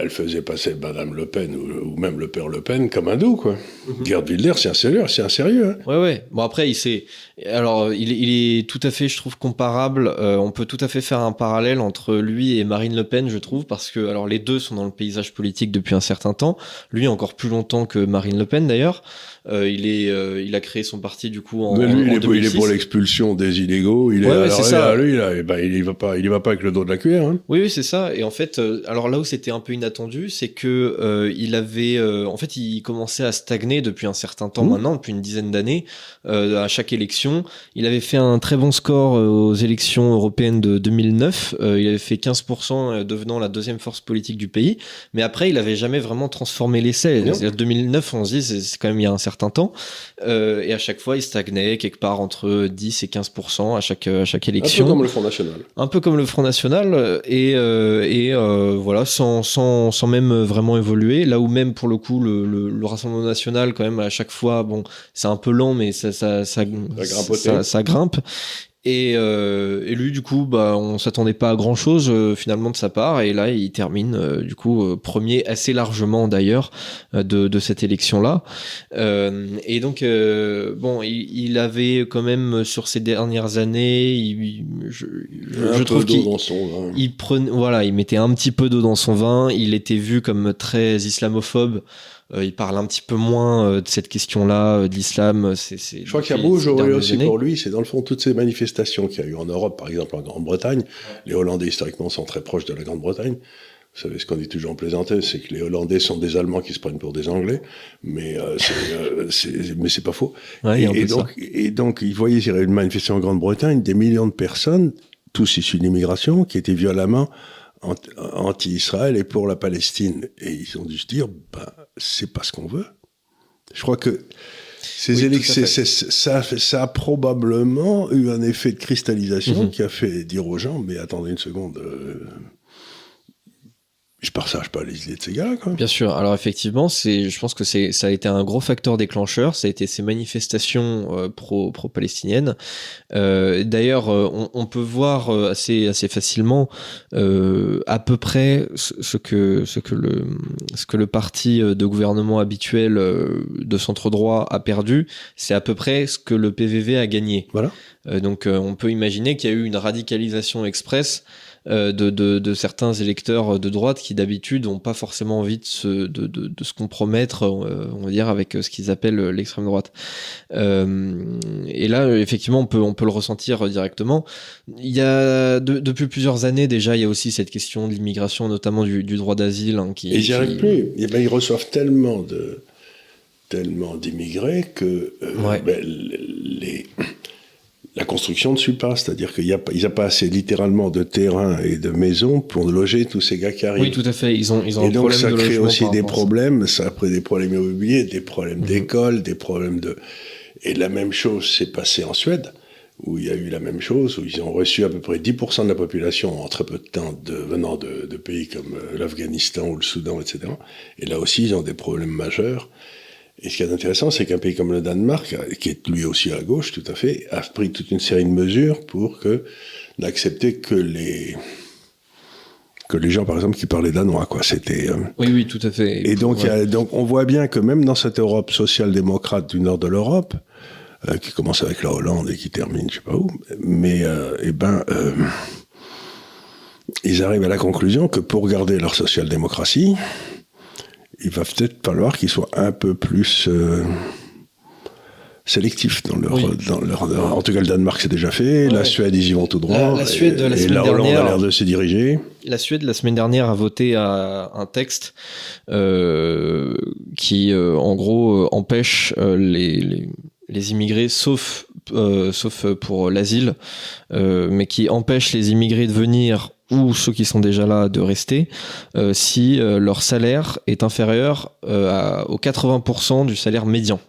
elle faisait passer Madame Le Pen ou, même le père Le Pen comme un doux, quoi. Mhm. Gerd Wilders, c'est un sérieux, c'est un sérieux. Hein. Ouais, ouais. Bon après, il s'est, alors il, il, est tout à fait, je trouve, comparable. Euh, on peut tout à fait faire un parallèle entre lui et Marine Le Pen, je trouve, parce que alors les deux sont dans le paysage politique depuis un certain temps. Lui encore plus longtemps que Marine Le Pen d'ailleurs. Euh, il est, euh, il a créé son parti du coup en. Mais lui, il, est pour, il, est pour, l'expulsion des illégaux. Il est, ouais, c'est ça. Lui, là, eh ben, il y va pas, il y va pas avec le dos de la cuillère. Hein. Oui, oui, c'est ça. Et en fait, euh, alors là où c'était un peu inattendu, c'est que il avait, en fait, il commençait à stagner depuis un certain temps mmh. maintenant, depuis une dizaine d'années, à chaque élection. Il avait fait un très bon score aux élections européennes de 2009. il avait fait 15%, devenant la deuxième force politique du pays. Mais après, il avait jamais vraiment transformé l'essai. 2009, on se dit, c'est quand même il y a un certain temps. Euh, et à chaque fois, il stagnait quelque part entre 10 et 15% à chaque, à chaque élection. Un peu comme le Front National. Un peu comme le Front National. Et, euh, et euh, voilà, sans, sans, sans même vraiment évoluer. Là où même, pour le coup, le, le, Rassemblement National, quand même, à chaque fois, bon, c'est un peu lent, mais ça, ça, ça, ça, ça grimpe. Et, euh, et, lui, du coup, bah, on s'attendait pas à grand chose euh, finalement de sa part. Et là, il termine euh, du coup euh, premier assez largement d'ailleurs de, de, cette élection-là. et donc, bon, il, il, avait quand même sur ces dernières années, il, je, je, trouve qu'il il prenait, voilà, il mettait un petit peu d'eau dans son vin. Il était vu comme très islamophobe. Euh, il parle un petit peu moins euh, de cette question-là, euh, de l'islam. C'est, Je crois qu'il y a beau aujourd'hui aussi pour lui, c'est dans le fond toutes ces manifestations qu'il y a eu en Europe, par exemple en Grande-Bretagne. Les Hollandais historiquement sont très proches de la Grande-Bretagne. Vous savez ce qu'on dit toujours en plaisantais, c'est que les Hollandais sont des Allemands qui se prennent pour des Anglais, mais euh, c'est, mais c'est pas faux. Ouais, et, donc, et donc, ils voyaient il y avait une manifestation en Grande-Bretagne, des millions de personnes, tous issus de l'immigration, qui étaient violemment anti-Israël et pour la Palestine. Et ils ont dû se dire, bah, c'est pas ce qu'on veut. Je crois que ces élections, ça, ça a probablement eu un effet de cristallisation mhm. qui a fait dire aux gens, mais attendez une seconde, euh, je partage pas les idées de ces gars. Quoi. Bien sûr. Alors effectivement, c'est, je pense que c'est, ça a été un gros facteur déclencheur. Ça a été ces manifestations euh, pro pro palestiniennes. Euh, d'ailleurs, euh, on, on, peut voir euh, assez assez facilement à peu près ce, que ce que le ce que le parti de gouvernement habituel de centre droit a perdu. C'est à peu près ce que le PVV a gagné. Voilà. donc on peut imaginer qu'il y a eu une radicalisation express euh, de, de, de, certains électeurs de droite qui d'habitude n'ont pas forcément envie de se, de, de se compromettre, euh, on va dire, avec ce qu'ils appellent l'extrême droite. Euh, et là, effectivement, on peut, on peut le ressentir directement. Il y a depuis plusieurs années déjà, il y a aussi cette question de l'immigration, notamment du, du droit d'asile. Hein, qui, et j'y arrive plus. Et eh ben, ils reçoivent tellement de tellement d'immigrés que ouais. ben, les la construction ne suit pas, c'est-à-dire qu'il n'y a, a, pas assez littéralement de terrain et de maisons pour loger tous ces gars qui arrivent. Oui, tout à fait. Ils ont, ils ont et donc ça crée aussi des problèmes, ça. a des problèmes immobiliers, des problèmes mhm. d'école, des problèmes de... Et la même chose s'est passée en Suède, où il y a eu la même chose, où ils ont reçu à peu près 10% de la population en très peu de temps de, venant de, de pays comme euh, l'Afghanistan ou le Soudan, etc. Et là aussi, ils ont des problèmes majeurs. Et ce qui est intéressant, c'est qu'un pays comme le Danemark, qui est lui aussi à gauche, tout à fait, a pris toute une série de mesures pour que n'accepter que les que les gens, par exemple, qui parlaient danois, quoi. C'était. Euh, oui, oui, tout à fait. Et donc, donc, on voit bien que même dans cette Europe social-démocrate du nord de l'Europe, euh, qui commence avec la Hollande et qui termine, je sais pas où, mais euh, eh ben, ils arrivent à la conclusion que pour garder leur social-démocratie, il va peut-être falloir qu'ils soient un peu plus euh, sélectifs dans leur, dans leur, En tout cas, le Danemark, c'est déjà fait. La Suède, ils y vont tout droit. La, Suède, la semaine la dernière, a l'air de se diriger. La Suède, la semaine dernière, a voté à un texte euh, qui, euh, en gros, empêche les, les, les, immigrés, sauf, sauf pour l'asile, mais qui empêche les immigrés de venir ou ceux qui sont déjà là de rester euh, si euh, leur salaire est inférieur euh, aux 80% du salaire médian.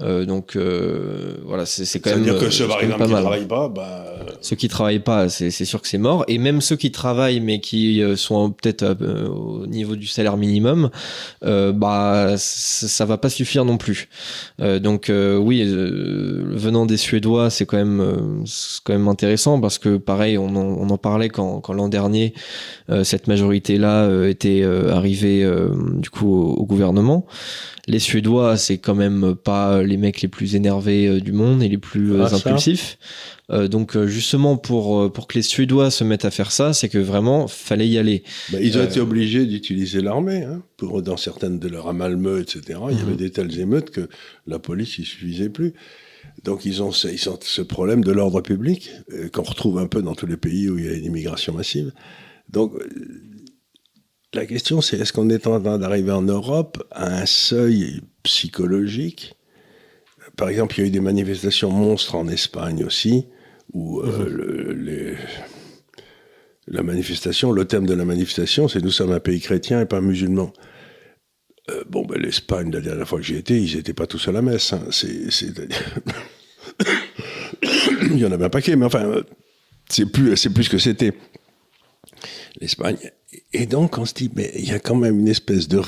Euh, donc euh, voilà, c'est c'est quand même. C'est-à-dire que euh, ceux, c'est par quand exemple, pas qui mal. travaillent pas, bah, Ceux qui travaillent pas, c'est c'est sûr que c'est mort. Et même ceux qui travaillent, mais qui euh, sont peut-être euh, au niveau du salaire minimum, euh, bah ça, ça va pas suffire non plus. Euh, donc euh, oui, euh, venant des Suédois, c'est quand même euh, c'est quand même intéressant parce que pareil, on en, on en parlait quand, quand l'an dernier euh, cette majorité-là euh, était euh, arrivée euh, du coup au, au gouvernement. Les Suédois, c'est quand même pas les mecs les plus énervés euh, du monde et les plus euh, Ah, impulsifs. Euh, donc euh, justement pour pour que les Suédois se mettent à faire ça, c'est que vraiment fallait y aller. bah, ils ont Euh, été obligés d'utiliser l'armée. Hein, pour, dans certaines de leurs à Malmö, etc., il y Mhm. avait des telles émeutes que la police, il suffisait plus. Donc ils ont, ce- ils ont ce problème de l'ordre public euh, qu'on retrouve un peu dans tous les pays où il y a une immigration massive. Donc euh, la question c'est est-ce qu'on est en train d'arriver en Europe à un seuil psychologique Par exemple, il y a eu des manifestations monstres en Espagne aussi, où euh, le- les- la manifestation, le thème de la manifestation, c'est nous sommes un pays chrétien et pas musulman. Euh, bon, ben, l'Espagne, la dernière fois que j'y étais, ils n'étaient pas tous à la messe. hein. C'est, c'est- Il y en avait un paquet, mais enfin, c'est plus, c'est plus ce que c'était. L'Espagne. Et donc, on se dit, mais il y a quand même une espèce de.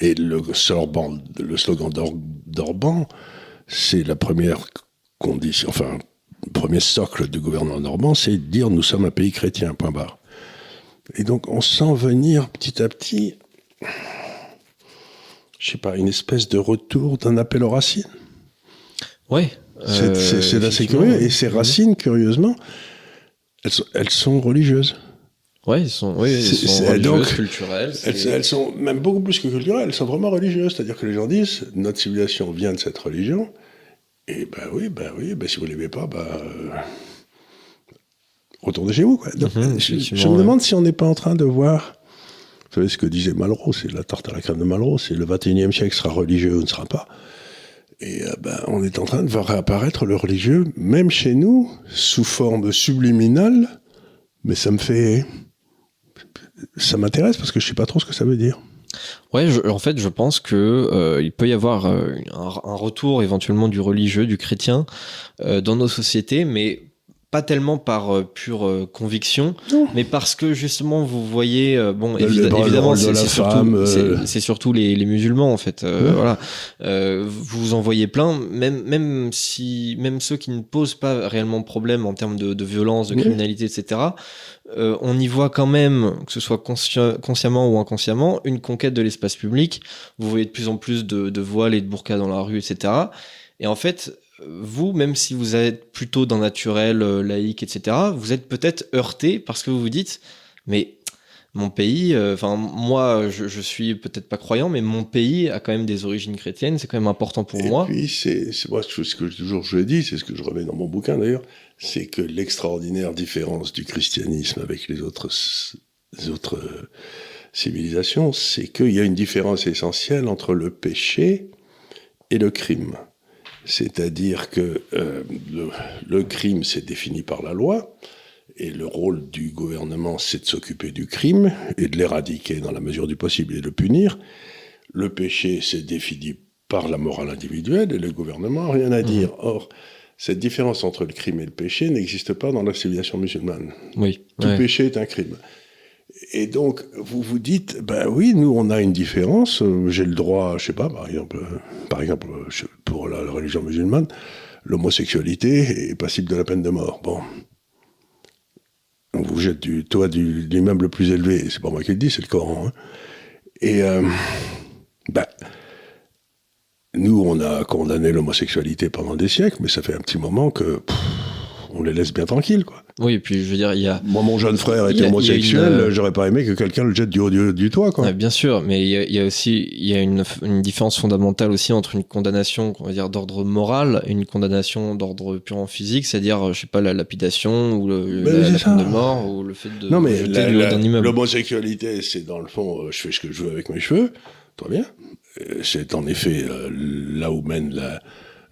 Et le slogan, le slogan d'Or- d'Orban, c'est la première condition, enfin, le premier socle du gouvernement normand, c'est de dire nous sommes un pays chrétien, point barre. Et donc, on sent venir petit à petit, je sais pas, une espèce de retour d'un appel aux racines. C'est euh, c'est- assez curieux. Et ces racines, curieusement, elles sont, elles sont religieuses. Ouais, ils sont, oui, C'est- sont religieuses, donc, culturelles. Elles, elles sont même beaucoup plus que culturelles, elles sont vraiment religieuses. C'est-à-dire que les gens disent, notre civilisation vient de cette religion. Et ben oui, ben oui, ben si vous ne l'aimez pas, ben, euh, retournez chez vous. Quoi. Donc, Mhm, je, me ouais. demande si on n'est pas en train de voir, vous savez ce que disait Malraux, c'est la tarte à la crème de Malraux, c'est le 21e siècle sera religieux ou ne sera pas. Et euh, ben, on est en train de voir réapparaître le religieux, même chez nous, sous forme subliminale, mais ça me fait... Ça m'intéresse parce que je sais pas trop ce que ça veut dire. Ouais, en fait, je pense que euh, il peut y avoir euh, un, un retour éventuellement du religieux, du chrétien euh, dans nos sociétés, mais pas tellement par euh, pure euh, conviction, Non. mais parce que justement vous voyez, euh, bon, évi- évidemment, c'est la c'est femme, surtout, euh, surtout les, les musulmans en fait. euh, Ouais. Voilà, Euh, vous en voyez plein, même même si même ceux qui ne posent pas réellement problème en termes de, de violence, de Ouais. criminalité, etc. euh, on y voit quand même, que ce soit conscien- consciemment ou inconsciemment, une conquête de l'espace public. Vous voyez de plus en plus de, de voiles et de burkas dans la rue, etc. Et en fait, vous, même si vous êtes plutôt dans naturel, euh, laïque, etc., vous êtes peut-être heurté parce que vous vous dites, mais mon pays, euh, enfin moi, je, je suis peut-être pas croyant, mais mon pays a quand même des origines chrétiennes, c'est quand même important pour Et moi. puis, c'est moi ce que toujours je dis, c'est ce que je remets dans mon bouquin d'ailleurs, c'est que l'extraordinaire différence du christianisme avec les autres, les autres euh, civilisations, c'est qu'il y a une différence essentielle entre le péché et le crime. C'est-à-dire que euh, le, le crime, c'est défini par la loi, et le rôle du gouvernement, c'est de s'occuper du crime et de l'éradiquer dans la mesure du possible et de le punir. Le péché, c'est défini par la morale individuelle et le gouvernement n'a rien à dire. Or, cette différence entre le crime et le péché n'existe pas dans la civilisation musulmane. Oui. Tout ouais. péché est un crime. Et donc, vous vous dites, ben oui, nous, on a une différence. euh, J'ai le droit, je sais pas, par exemple, euh, euh, pour la, religion musulmane, l'homosexualité est passible de la peine de mort. Bon. On vous jette du toit du, de l'immeuble le plus élevé. C'est pas moi qui le dis, c'est le Coran. hein. Et, ben, nous, on a condamné l'homosexualité pendant des siècles, mais ça fait un petit moment que on les laisse bien tranquilles, quoi. Oui, et puis je veux dire, il y a, Moi, mon jeune frère était a- homosexuel, une, euh, j'aurais pas aimé que quelqu'un le jette du haut du, du toit, quoi. Bien sûr, mais il y a, il y a aussi il y a une, une différence fondamentale aussi entre une condamnation, on va dire d'ordre moral, et une condamnation d'ordre purement physique, c'est-à-dire, je sais pas, la lapidation ou le, Ben, la, peine de mort ou le fait de non, mais l'homosexualité, c'est dans le fond, euh, je fais ce que je veux avec mes cheveux, très bien. Euh, C'est en effet euh, là où mène la,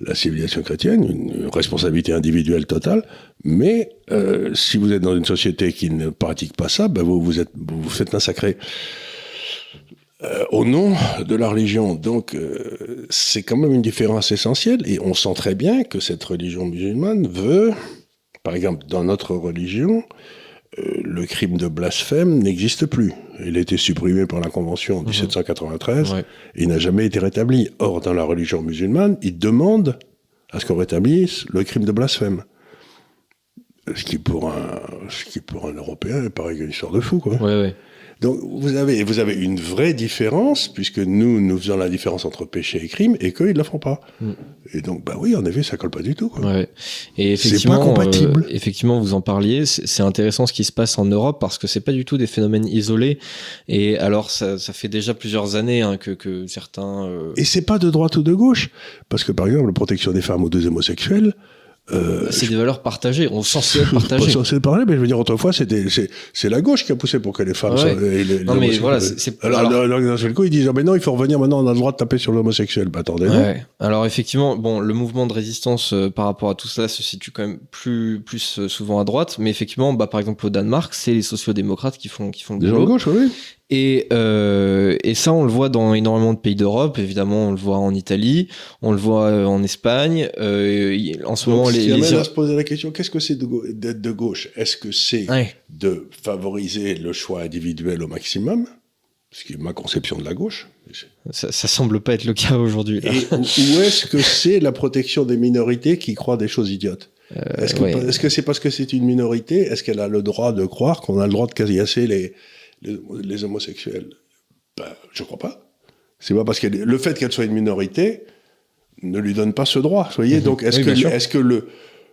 la civilisation chrétienne, une, responsabilité individuelle totale. Mais euh, si vous êtes dans une société qui ne pratique pas ça, ben vous, vous, êtes, vous faites massacrer. euh, au nom de la religion. Donc, euh, c'est quand même une différence essentielle. Et on sent très bien que cette religion musulmane veut, par exemple, dans notre religion, le crime de blasphème n'existe plus. Il a été supprimé par la Convention en 1793 Ouais. et il n'a jamais été rétabli. Or, dans la religion musulmane, il demande à ce qu'on rétablisse le crime de blasphème. Ce qui pour un, ce qui pour un Européen paraît une histoire de fou, quoi. Ouais, ouais. Donc vous avez, vous avez une vraie différence, puisque nous, nous faisons la différence entre péché et crime, et qu'eux, ils ne la font pas. Mm. Et donc, bah oui, en effet, ça colle pas du tout. Quoi. Ouais. Et C'est effectivement, pas compatible. euh, effectivement, vous en parliez. C'est c'est intéressant ce qui se passe en Europe parce que c'est pas du tout des phénomènes isolés. Et alors, ça, ça fait déjà plusieurs années hein, que, que certains. euh, Et c'est pas de droite ou de gauche, parce que par exemple, la protection des femmes ou des homosexuels, euh, c'est des valeurs partagées. On censé être je suis pas censé parler, mais je veux dire, autrefois, c'est, c'est la gauche qui a poussé pour que les femmes Ouais. et les- Non, les mais voilà, c'est- alors, alors- d'un seul coup, ils disent, ah, mais non, il faut revenir maintenant, on a le droit de taper sur l'homosexuel. Bah, attendez. Ouais. Alors effectivement, bon, le mouvement de résistance euh, par rapport à tout cela se situe quand même plus plus euh, souvent à droite, mais effectivement, bah par exemple au Danemark, c'est les sociodémocrates qui font qui font le boulot. gauche, oui. Et, euh, et ça, on le voit dans énormément de pays d'Europe. Évidemment, on le voit en Italie, on le voit euh, en Espagne. Euh, en ce Donc, moment, les, les à se poser la question, qu'est-ce que c'est d'être de gauche? Est-ce que c'est Ouais. de favoriser le choix individuel au maximum, ce qui est ma conception de la gauche, ça, ça semble pas être le cas aujourd'hui. ou, ou est-ce que c'est la protection des minorités qui croient des choses idiotes? Est-ce que ouais. c'est parce que c'est une minorité Est-ce qu'elle a le droit de croire qu'on a le droit de casser les, les, les homosexuels ben, Je crois pas. C'est pas parce que le fait qu'elle soit une minorité ne lui donne pas ce droit. Vous voyez Mhm. Donc est-ce Oui, que, est-ce que le,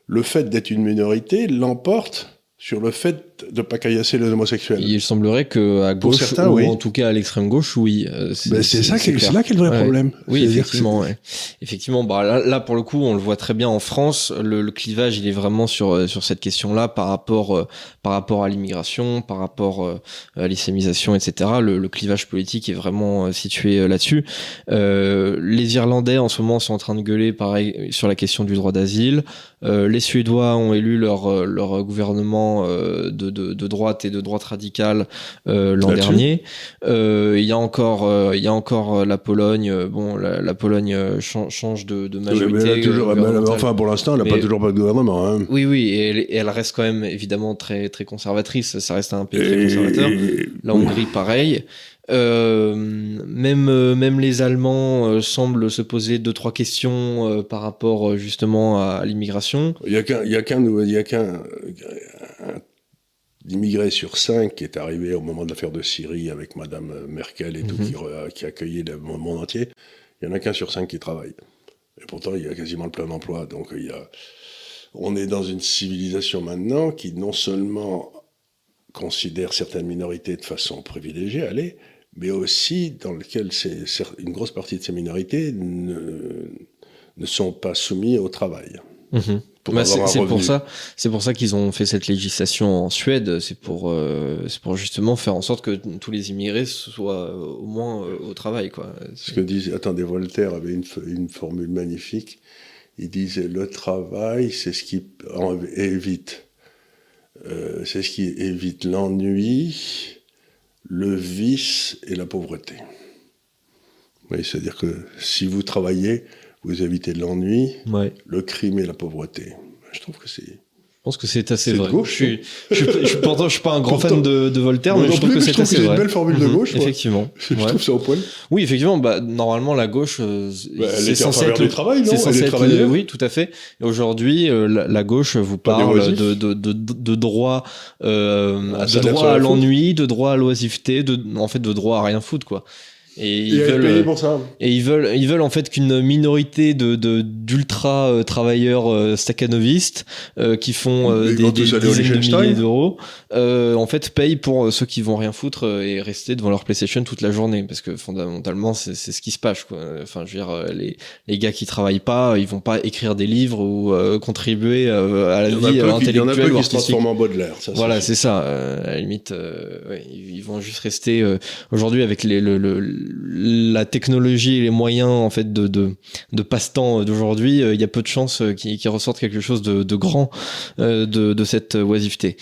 le fait d'être une minorité l'emporte sur le fait de pas caillasser les homosexuels Il semblerait que à gauche, certains, ou oui. en tout cas à l'extrême gauche, oui. euh, Ben, c'est ça, qui est- clair. c'est là qu'est le vrai Ouais. problème. Oui, effectivement, ouais. Effectivement, bah là, là, pour le coup, on le voit très bien en France. Le, le clivage, il est vraiment sur euh, sur cette question-là par rapport euh, par rapport à l'immigration, par rapport euh, à l'islamisation, etc. Le, le clivage politique est vraiment euh, situé là-dessus. Euh, les Irlandais en ce moment sont en train de gueuler, pareil, sur la question du droit d'asile. Euh, les Suédois ont élu leur leur gouvernement euh, de, de de droite et de droite radicale euh, l'an dernier. Euh, Il y a encore euh, il y a encore la Pologne. Bon, la, la Pologne chan- change de, de majorité. toujours- enfin, pour l'instant, elle n'a pas toujours pas de gouvernement. Hein. Oui, oui, et elle, et elle reste quand même évidemment très très conservatrice. Ça reste un pays très conservateur. et- La Hongrie, pareil. Euh, même même les Allemands euh, semblent se poser deux trois questions euh, par rapport justement à, l'immigration. Il y a qu'un, il y a qu'un, il y a qu'un un immigré sur cinq qui est arrivé au moment de l'affaire de Syrie avec Madame Merkel et tout, Mhm. qui, re- qui a accueilli le monde entier. Il y en a qu'un sur cinq qui travaille. Et pourtant, il y a quasiment le plein emploi. Donc, il y a, on est dans une civilisation maintenant qui non seulement considère certaines minorités de façon privilégiée, allez, mais aussi dans lequel une grosse partie de ces minorités ne, ne sont pas soumis au travail. Mhm. Bah, c'est pour ça, c'est pour ça qu'ils ont fait cette législation en Suède. C'est pour, euh, c'est pour justement faire en sorte que tous les immigrés soient euh, au moins euh, au travail, quoi. Ce que disait, attendez, Voltaire avait une, formule magnifique. Il disait le travail, c'est ce qui évite, c'est ce qui évite l'ennui, le vice et la pauvreté. Oui, c'est-à-dire que si vous travaillez, vous évitez l'ennui, Ouais. le crime et la pauvreté. Je trouve que c'est. Je pense que c'est assez de vrai. gauche, je suis, je suis, je suis- pourtant, je suis pas un grand fan de, de Voltaire, mais je trouve plus, que je c'est assez que c'est une vrai. belle formule de Mhm, gauche, moi. Effectivement. Je Ouais. trouve ça au poil. Oui, effectivement, bah, normalement, la gauche, euh, Bah, c'est censé être le travail, non? c'est censé être le- oui, tout à fait. Et aujourd'hui, euh, la, la gauche vous parle de, de, de, de droit, euh, Un de droit à l'ennui, de droit à l'oisiveté, de, en fait, de droit à rien foutre, quoi. Et ils Et elle est veulent, payée euh, pour ça. et ils veulent, ils veulent en fait qu'une minorité de de- d'ultra euh, travailleurs euh, staccanovistes euh, qui font euh, des, des dizaines de milliers d'euros, euh, en fait payent pour ceux qui vont rien foutre et rester devant leur PlayStation toute la journée parce que fondamentalement c'est c'est ce qui se passe quoi. Enfin je veux dire les les gars qui travaillent pas, ils vont pas écrire des livres ou euh, contribuer à la vie qui- il y en a intellectuelle peu qui se transforment en Baudelaire. ça, Voilà, c'est ça. à la limite, euh, ouais, ils vont juste rester euh, aujourd'hui avec les, le, le- la technologie et les moyens en fait de de, passe-temps d'aujourd'hui. euh, Il y a peu de chances euh, qu'ils ressortent quelque chose de, de grand euh, de, de cette oisiveté.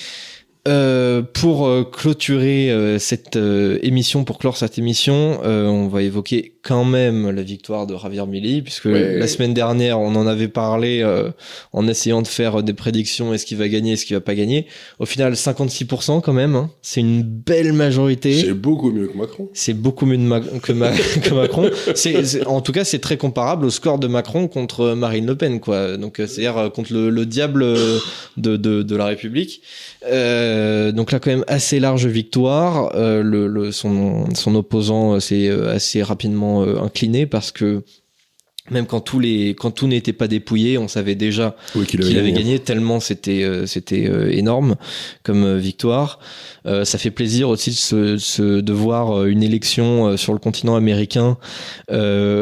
Euh, pour euh, clôturer euh, cette euh, émission, pour clore cette émission, euh, on va évoquer quand même la victoire de Javier Milei, puisque Ouais. la semaine dernière, on en avait parlé euh, en essayant de faire des prédictions, est-ce qu'il va gagner, est-ce qu'il va pas gagner. Au final, 56% quand même, hein. c'est une belle majorité. C'est beaucoup mieux que Macron. C'est beaucoup mieux de Ma- que, Ma- que Macron. En tout cas, c'est très comparable au score de Macron contre Marine Le Pen, quoi. Donc, c'est-à-dire contre le, le diable de, de, de la République. Euh, donc là, quand même, assez large victoire. Euh, son, opposant euh, s'est euh, assez rapidement euh, incliné parce que même quand tous les, quand tout n'était pas dépouillé, on savait déjà Oui, qu'il avait gagné tellement c'était euh, c'était euh, énorme comme euh, victoire. Ça fait plaisir aussi de, se, se- de voir une élection sur le continent américain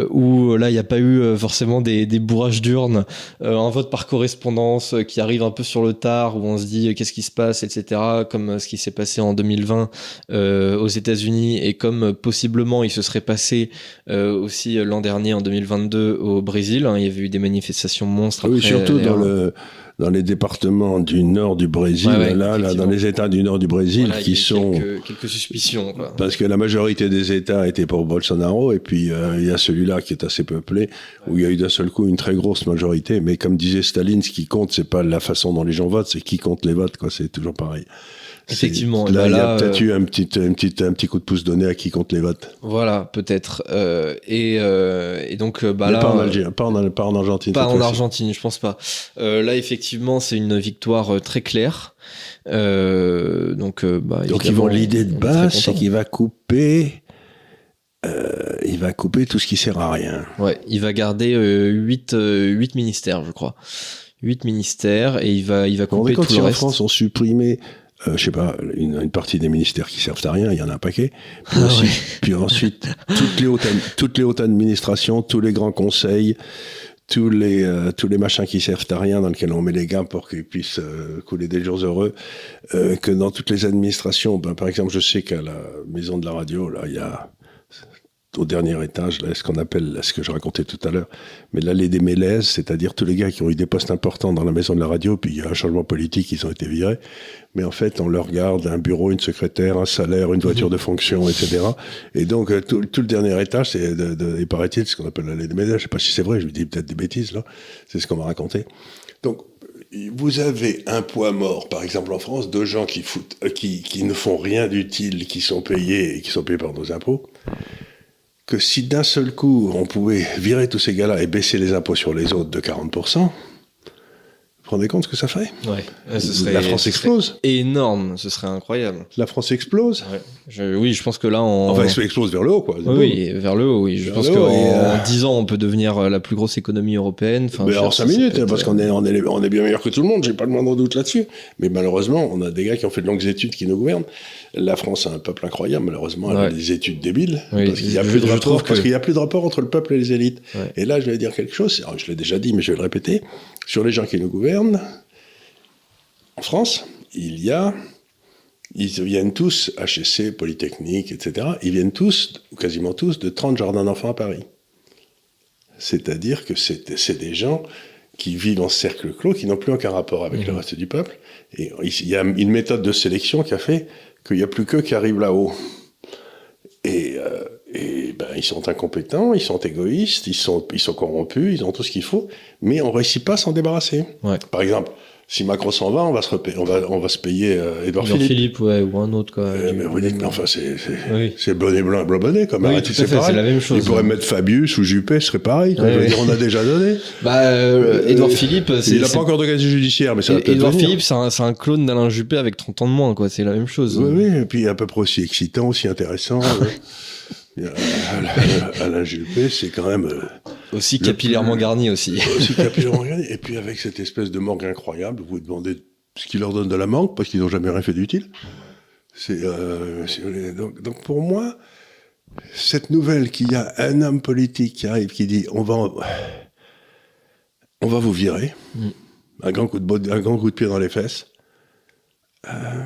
où là il n'y a pas eu forcément des, des bourrages d'urnes, un vote par correspondance qui arrive un peu sur le tard où on se dit qu'est-ce qui se passe etc. Comme ce qui s'est passé en 2020 euh, aux États-Unis et comme possiblement il se serait passé aussi l'an dernier en 2022 au Brésil. hein. il y avait eu des manifestations monstres. Oui, après, surtout dans, le, dans les départements du nord du Brésil, Ouais, ouais, là, là, dans les États du nord du Brésil, Voilà, il y qui a eu sont... quelques, quelques suspicions. Quoi. Parce que la majorité des États étaient pour Bolsonaro, et puis euh, il y a celui-là qui est assez peuplé, où il y a eu d'un seul coup une très grosse majorité. Mais comme disait Staline, ce qui compte, c'est pas la façon dont les gens votent, c'est qui compte les votes, quoi. C'est toujours pareil. Effectivement, Là, bah il y a peut-être euh, eu un petit, un, petit, un petit coup de pouce donné à qui compte les votes. Voilà, peut-être. Euh, et, euh, et donc, bah Mais là, pas, en Algérie, pas, en, pas en Argentine. pas en. Argentine, je pense pas. Euh, là, effectivement, c'est une victoire très claire. Donc, bah, Donc ils vont l'idée de base, c'est qu'il va couper, euh, il va couper tout ce qui sert à rien. Ouais, il va garder euh, 8, huit ministères, je crois. 8 ministères et il va, il va couper tout le en reste. France on supprimait, euh, je sais pas, une, une partie des ministères qui servent à rien, il y en a un paquet. Puis Ah ensuite, ouais. puis ensuite toutes, les hautes, toutes les hautes administrations, tous les grands conseils, tous les, euh, tous les machins qui servent à rien dans lesquels on met les gars pour qu'ils puissent euh, couler des jours heureux, euh, que dans toutes les administrations, ben, par exemple, je sais qu'à la maison de la radio, là, il y a au dernier étage, là, ce qu'on appelle, ce que je racontais tout à l'heure, mais l'allée des mélèzes, c'est-à-dire tous les gars qui ont eu des postes importants dans la maison de la radio, puis il y a un changement politique, ils ont été virés, mais en fait, on leur garde un bureau, une secrétaire, un salaire, une voiture de fonction, etc. Et donc, euh, tout, le dernier étage, c'est, de, de, il paraît-il, ce qu'on appelle l'allée des mélèzes, je sais pas si c'est vrai, je vous dis peut-être des bêtises, là, c'est ce qu'on m'a raconté. Donc, vous avez un poids mort, par exemple en France, de gens qui, foutent, euh, qui, qui ne font rien d'utile, qui sont payés et qui sont payés par nos impôts, que si d'un seul coup on pouvait virer tous ces gars-là et baisser les impôts sur les autres de 40%, vous vous rendez compte ce que ça fait Ouais, euh, ce serait, La France ce explose. énorme, ce serait incroyable. La France explose. Ouais. Je- oui, je pense que là, on... Enfin, elle explose vers le haut, quoi. Oui, vers le haut, oui. Je Vers pense qu'en euh, 10 ans, on peut devenir euh, la plus grosse économie européenne. Enfin, en dire, 5 ça, ça minutes, être, parce euh, qu'on est, on est, on est bien meilleur que tout le monde, j'ai pas le moindre doute là-dessus. Mais malheureusement, on a des gars qui ont fait de longues études qui nous gouvernent. La France a un peuple incroyable, malheureusement, elle a des études débiles. Oui, parce qu'il y a plus de rapport, que- y a plus de rapport entre le peuple et les élites. Ouais. Et là, je vais dire quelque chose, alors, je l'ai déjà dit, mais je vais le répéter. Sur les gens qui nous gouvernent, en France, il y a, ils viennent tous, HSC, Polytechnique, etc., ils viennent tous, ou quasiment tous, de 30 jardins d'enfants à Paris. C'est-à-dire que c'est des gens qui vivent en cercle clos, qui n'ont plus aucun rapport avec le reste du peuple. Et il y a une méthode de sélection qui a fait qu'il n'y a plus qu'eux qui arrivent là-haut. Et, euh, et ben, ils sont incompétents, ils sont égoïstes, ils sont, ils sont corrompus, ils ont tout ce qu'il faut, mais on ne réussit pas à s'en débarrasser. Ouais. Par exemple, si Macron s'en va, on va se, repa- on va, on va se payer euh, Édouard Jean Philippe. Philippe, ouais, ou un autre, quoi. Euh, mais vous dites, mais enfin, c'est c'est Oui. c'est bonnet blanc et blanc bonnet, comme Oui, fait, pareil. c'est la même chose. Il pourrait mettre Fabius ou Juppé, ce serait pareil. Ouais, ouais. dire, on a déjà donné. Bah, euh, Édouard Philippe, c'est. Il n'a c'est- pas encore de casier judiciaire, mais ça va peut-être Édouard venir. Philippe, c'est un, c'est un clone d'Alain Juppé avec 30 ans de moins, quoi. C'est la même chose. Oui, oui, et puis à peu près aussi excitant, aussi intéressant. Euh, Alain, Alain Juppé, c'est quand même euh, Aussi capillairement plus- garni aussi. aussi capillairement regardé. Et puis avec cette espèce de morgue incroyable, vous vous demandez ce qui leur donne de la manque, parce qu'ils n'ont jamais rien fait d'utile. C'est euh, donc, donc pour moi, cette nouvelle qu'il y a un homme politique qui arrive, qui dit on va, on va vous virer, Mm. un grand coup de bot- un grand coup de pied dans les fesses. euh,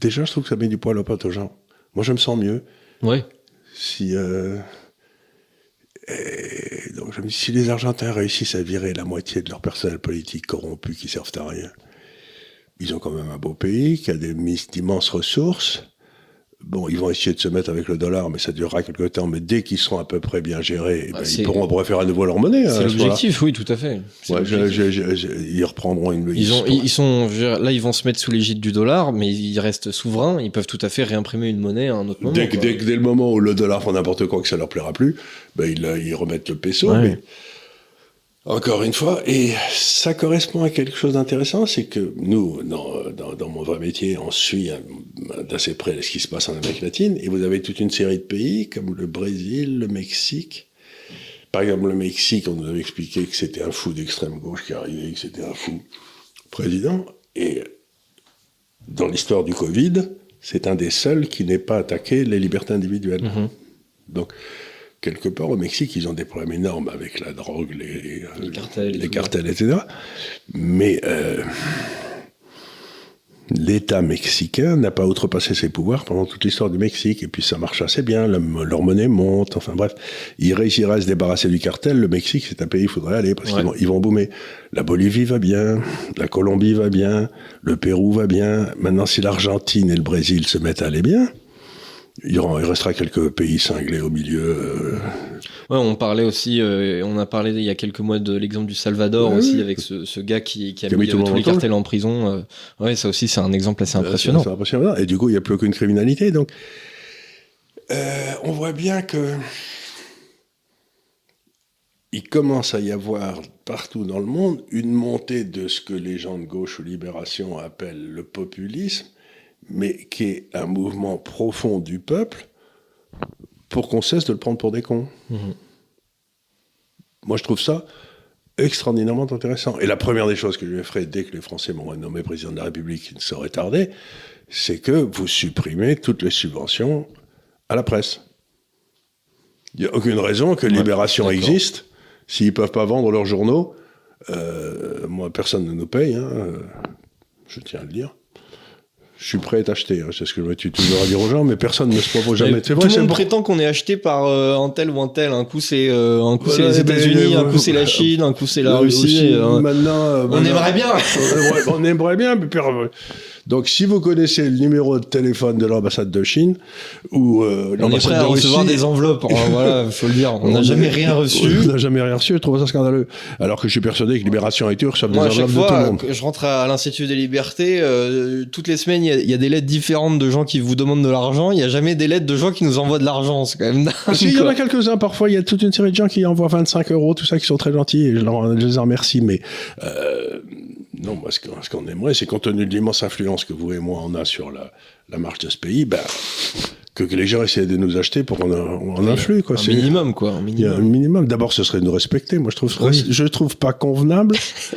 déjà, je trouve que ça met du poil aux pattes aux gens. Moi, je me sens mieux Ouais. Si euh, si les Argentins réussissent à virer la moitié de leur personnel politique corrompu qui servent à rien, ils ont quand même un beau pays qui a des d'immenses ressources. Bon, ils vont essayer de se mettre avec le dollar, mais ça durera quelque temps. Mais dès qu'ils seront à peu près bien gérés, eh ben, ils pourront refaire à nouveau leur monnaie. C'est l'objectif, oui, tout à fait. Ouais, ils reprendront une. Ils, ont, ils sont là, ils vont se mettre sous l'égide du dollar, mais ils restent souverains. Ils peuvent tout à fait réimprimer une monnaie à un autre moment. Dès, dès, dès le moment où le dollar font n'importe quoi, que ça leur plaira plus, ben ils, ils remettent le peso. Mais encore une fois, et ça correspond à quelque chose d'intéressant, c'est que nous, dans, dans, dans, mon vrai métier, on suit d'assez près ce qui se passe en Amérique latine, et vous avez toute une série de pays comme le Brésil, le Mexique. Par exemple, le Mexique, on nous avait expliqué que c'était un fou d'extrême gauche qui arrivait, que c'était un fou président, et dans l'histoire du Covid, c'est un des seuls qui n'ait pas attaqué les libertés individuelles. Mm-hmm. Donc, quelque part au Mexique, ils ont des problèmes énormes avec la drogue, les, les cartels, etc. Mais euh, l'État mexicain n'a pas outrepassé ses pouvoirs pendant toute l'histoire du Mexique, et puis ça marche assez bien, leur monnaie monte, enfin bref, ils réussiraient à se débarrasser du cartel, le Mexique c'est un pays il faudrait aller, parce qu'ils vont, ils vont boomer. La Bolivie va bien, la Colombie va bien, le Pérou va bien, maintenant si l'Argentine et le Brésil se mettent à aller bien, il, restera quelques pays cinglés au milieu. Euh. Ouais, on parlait aussi, euh, on a parlé il y a quelques mois de l'exemple du Salvador aussi, avec ce, ce, gars qui, qui a, mis, tous les cartels en prison. Euh. Ouais, ça aussi, c'est un exemple assez impressionnant. impressionnant. Et du coup, il n'y a plus aucune criminalité. Donc, on voit bien que il commence à y avoir partout dans le monde une montée de ce que les gens de gauche ou libération appellent le populisme mais qui est un mouvement profond du peuple pour qu'on cesse de le prendre pour des cons. Mhm. Moi, je trouve ça extraordinairement intéressant. Et la première des choses que je ferai dès que les Français m'ont nommé président de la République, qui ne saurait tarder, c'est que vous supprimez toutes les subventions à la presse. Il n'y a aucune raison que Libération existe s'ils ne peuvent pas vendre leurs journaux. Euh, moi, personne ne nous paye, hein, je tiens à le dire je suis prêt à t'acheter. Hein. C'est ce que tu, tu à dire aux gens, mais personne ne se propose jamais. tout le monde prétend qu'on est acheté par euh, un tel ou un tel. Un coup c'est euh, un coup c'est les États-Unis, un coup c'est la Chine, un coup c'est la Russie. Euh, maintenant, on aimerait bien. on aimerait bien, mais donc, si vous connaissez le numéro de téléphone de l'ambassade de Chine ou euh, on est prêt à recevoir des enveloppes. Hein, voilà, faut le dire. On n'a jamais rien reçu. On n'a jamais rien reçu. Je trouve ça scandaleux. Alors que je suis persuadé que Libération et Turc reçoivent des enveloppes de tout le monde. Je rentre à l'Institut des Libertés. Euh, toutes les semaines, il y, a des lettres différentes de gens qui vous demandent de l'argent. Il n'y a jamais des lettres de gens qui nous envoient de l'argent. C'est quand même dingue. il y en a quelques-uns. Parfois, il y a toute une série de gens qui envoient 25 euros, tout ça, qui sont très gentils. Et je, les en remercie. Mais euh, non, moi, ce qu'on aimerait, c'est compte tenu de l'immense influence que vous et moi on a sur la, la marche de ce pays, ben, que, les gens essaient de nous acheter pour qu'on influe. Quoi. Un minimum, quoi. Un minimum. un minimum. D'abord, ce serait de nous respecter. Moi, je trouve, je trouve pas convenable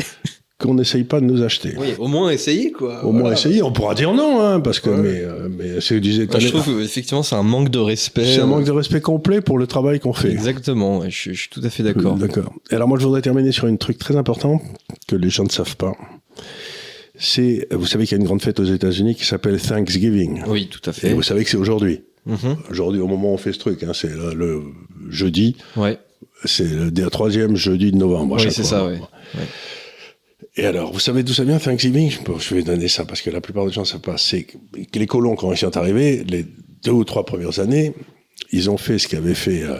qu'on n'essaye pas de nous acheter. Oui, au moins essayer, quoi. Au moins essayer. On pourra dire non, hein, parce que, mais, euh, mais c'est disais. je trouve effectivement c'est un manque de respect. C'est un manque de respect complet pour le travail qu'on fait. Exactement. Je, je, suis tout à fait d'accord. D'accord. Alors moi, je voudrais terminer sur un truc très important que les gens ne savent pas c'est, vous savez qu'il y a une grande fête aux États-Unis qui s'appelle Thanksgiving. Oui, tout à fait. Et vous savez que c'est aujourd'hui. Mm-hmm. Aujourd'hui, au moment où on fait ce truc, hein, c'est le, jeudi. Ouais. C'est le, troisième jeudi de novembre. Oui, c'est ça, oui. Et alors, vous savez d'où ça vient, Thanksgiving? Je vais donner ça parce que la plupart des gens ne savent pas. C'est que les colons, quand ils sont arrivés, les deux ou trois premières années, ils ont fait ce qu'avaient fait euh,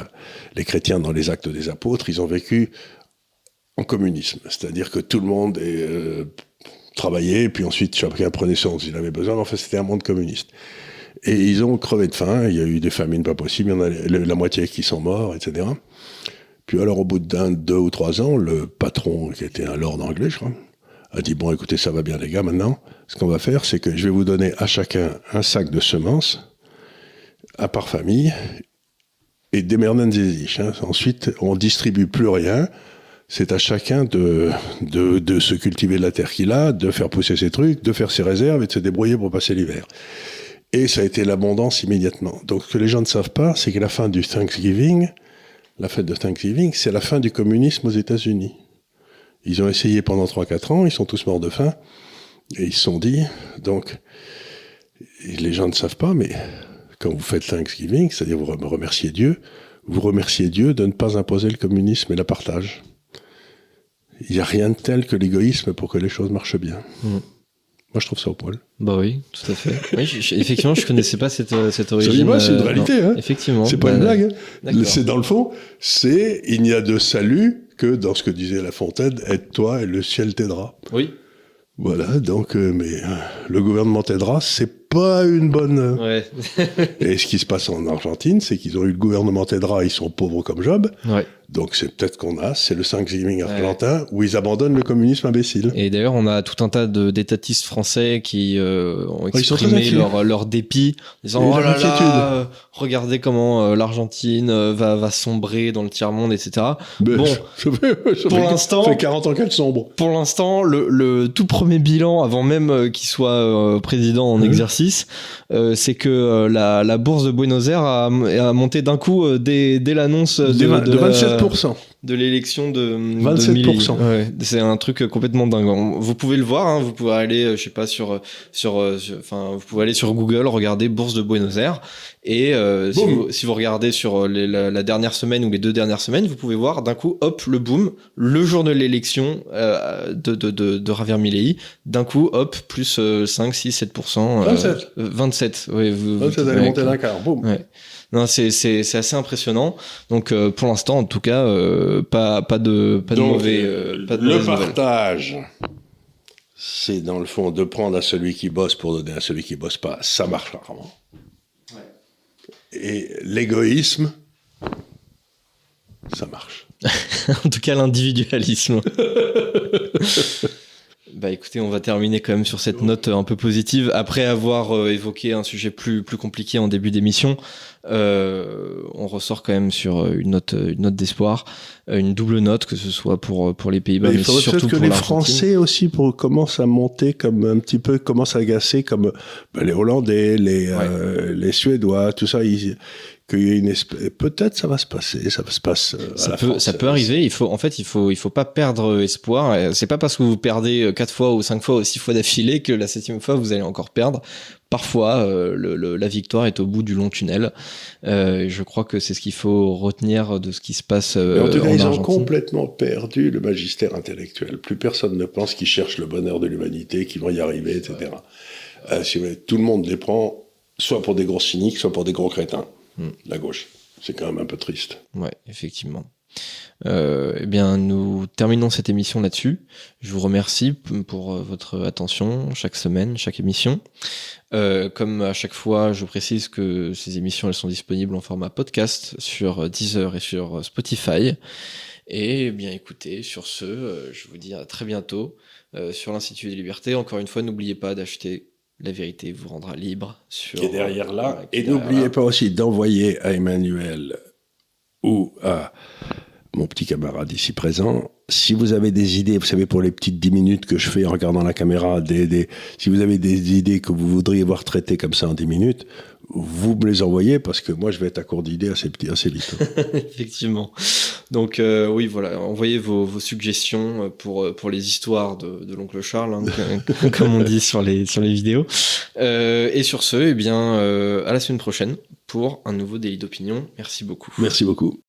les chrétiens dans les actes des apôtres. Ils ont vécu en communisme. C'est-à-dire que tout le monde euh, travailler, puis ensuite chacun prenait son s'il avait besoin. En fait, c'était un monde communiste. Et ils ont crevé de faim, il y a eu des famines pas possibles, il y en a la moitié qui sont morts, etc. Puis alors, au bout d'un, deux ou trois ans, le patron, qui était un lord anglais, je crois, a dit, bon, écoutez, ça va bien les gars, maintenant, ce qu'on va faire, c'est que je vais vous donner à chacun un sac de semences, à part famille, et des merdenses hein. Ensuite, on distribue plus rien, c'est à chacun de, de, se cultiver la terre qu'il a, de faire pousser ses trucs, de faire ses réserves et de se débrouiller pour passer l'hiver. Et ça a été l'abondance immédiatement. Donc ce que les gens ne savent pas, c'est que la fin du Thanksgiving, la fête de Thanksgiving, c'est la fin du communisme aux États-Unis. Ils ont essayé pendant 3-4 ans, ils sont tous morts de faim, et ils se sont dit, donc, les gens ne savent pas, mais quand vous faites Thanksgiving, c'est-à-dire vous remerciez Dieu, vous remerciez Dieu de ne pas imposer le communisme et la partage. Il n'y a rien de tel que l'égoïsme pour que les choses marchent bien. Mm. Moi, je trouve ça au poil. Bah oui, tout à fait. Oui, je- je- effectivement, je connaissais pas cette, euh, cette origine. c'est une euh, réalité, non, hein. Effectivement. C'est pas Bah, une blague. hein. C'est dans le fond, c'est il n'y a de salut que dans ce que disait La Fontaine, aide-toi et le ciel t'aidera. Oui. Voilà, donc, euh, mais euh, le gouvernement t'aidera, c'est pas une bonne. Ouais. Et ce qui se passe en Argentine, c'est qu'ils ont eu le gouvernement t'aidera, ils sont pauvres comme Job. ouais. Donc c'est peut-être qu'on a, c'est le Thanksgiving argentin où ils abandonnent le communisme imbécile. Et d'ailleurs, on a tout un tas d'étatistes français qui euh, ont très exprimé leur, leur dépit, en disant oh là là, regardez comment euh, l'Argentine euh, va va sombrer dans le tiers monde, etc. Mais Bon, ça fait, ça pour l'instant- fait 40 ans qu'elle sombre. Pour l'instant, le, le tout premier bilan, avant même euh, qu'il soit euh, président en Mhm. exercice, euh, c'est que la, la bourse de Buenos Aires a, a monté d'un coup dès, dès l'annonce de, De, de, de la- 27%. De l'élection de, de 27%. Milei. Ouais, c'est un truc euh, complètement dingue. Vous pouvez le voir, hein, vous pouvez aller, euh, je sais pas, sur, sur, euh, sur- enfin, vous pouvez aller sur Google, regarder bourse de Buenos Aires, et euh, si, vous, si vous regardez sur euh, les- la, la dernière semaine ou les deux dernières semaines, vous pouvez voir d'un coup, hop, le boom, le jour de l'élection euh, de, de, de, de Javier Milei, d'un coup, hop, plus euh, 5, 6, 7%. euh, 27. euh, 27, oui. Vous, vous- 27, elle est ouais, montée d'un quart. Boum. Ouais. Non, c'est assez impressionnant. Donc euh, pour l'instant, en tout cas, euh, pas pas de pas de Donc, mauvais euh, pas de le partage, c'est dans le fond de prendre à celui qui bosse pour donner à celui qui bosse pas. Ça marche rarement. Et l'égoïsme, ça marche. en tout cas, l'individualisme. Bah écoutez, on va terminer quand même sur cette note un peu positive. Après avoir euh, évoqué un sujet plus plus compliqué en début d'émission, on ressort quand même sur euh, une note une note d'espoir, euh, une double note que ce soit pour pour les Pays-Bas, mais, il faudrait surtout que pour les. Français aussi pour, commencent à monter comme un petit peu, commencent à agacer comme ben, les Hollandais, les, euh, les Suédois, tout ça. Ils, qu'il y ait une espèce, peut-être ça va se passer, ça va se passer. euh, à Ça la peut, ça peut arriver. Il faut, en fait, il faut, il faut pas perdre espoir. Euh, C'est pas parce que vous perdez euh, quatre fois ou cinq fois ou six fois d'affilée que la septième fois vous allez encore perdre. Parfois, euh, le- le- la victoire est au bout du long tunnel. Euh, je crois que c'est ce qu'il faut retenir de ce qui se passe euh, en tout cas, ils ont complètement perdu le magistère intellectuel. Plus personne ne pense qu'ils cherchent le bonheur de l'humanité, qu'ils vont y arriver, etc. Euh, tout le monde les prend soit pour des gros cyniques, soit pour des gros crétins. Hmm. La gauche. C'est quand même un peu triste. Ouais, effectivement. Euh, eh bien, nous terminons cette émission là-dessus. Je vous remercie pour euh, votre attention chaque semaine, chaque émission. Euh, comme à chaque fois, je précise que ces émissions elles sont disponibles en format podcast sur Deezer et sur Spotify. Et eh bien, écoutez, sur ce, je vous dis à très bientôt sur l'Institut des Libertés. Encore une fois, n'oubliez pas d'acheter La vérité vous rendra libre. Sur, qui est derrière là. Voilà, qui est Et n'oubliez pas aussi d'envoyer à Emmanuel ou à mon petit camarade ici présent, si vous avez des idées, vous savez, pour les petites 10 minutes que je fais en regardant la caméra, des, des- si vous avez des idées que vous voudriez voir traitées comme ça en 10 minutes, vous me les envoyez parce que moi je vais être à court d'idées assez, assez vite. Effectivement. Donc euh, oui, voilà, envoyez vos, vos suggestions euh, pour, euh, pour les histoires de, de l'oncle Charles, hein, comme on dit sur les, sur les vidéos. Euh, et sur ce, eh bien, euh, à la semaine prochaine pour un nouveau délit d'opinion. Merci beaucoup. Merci beaucoup.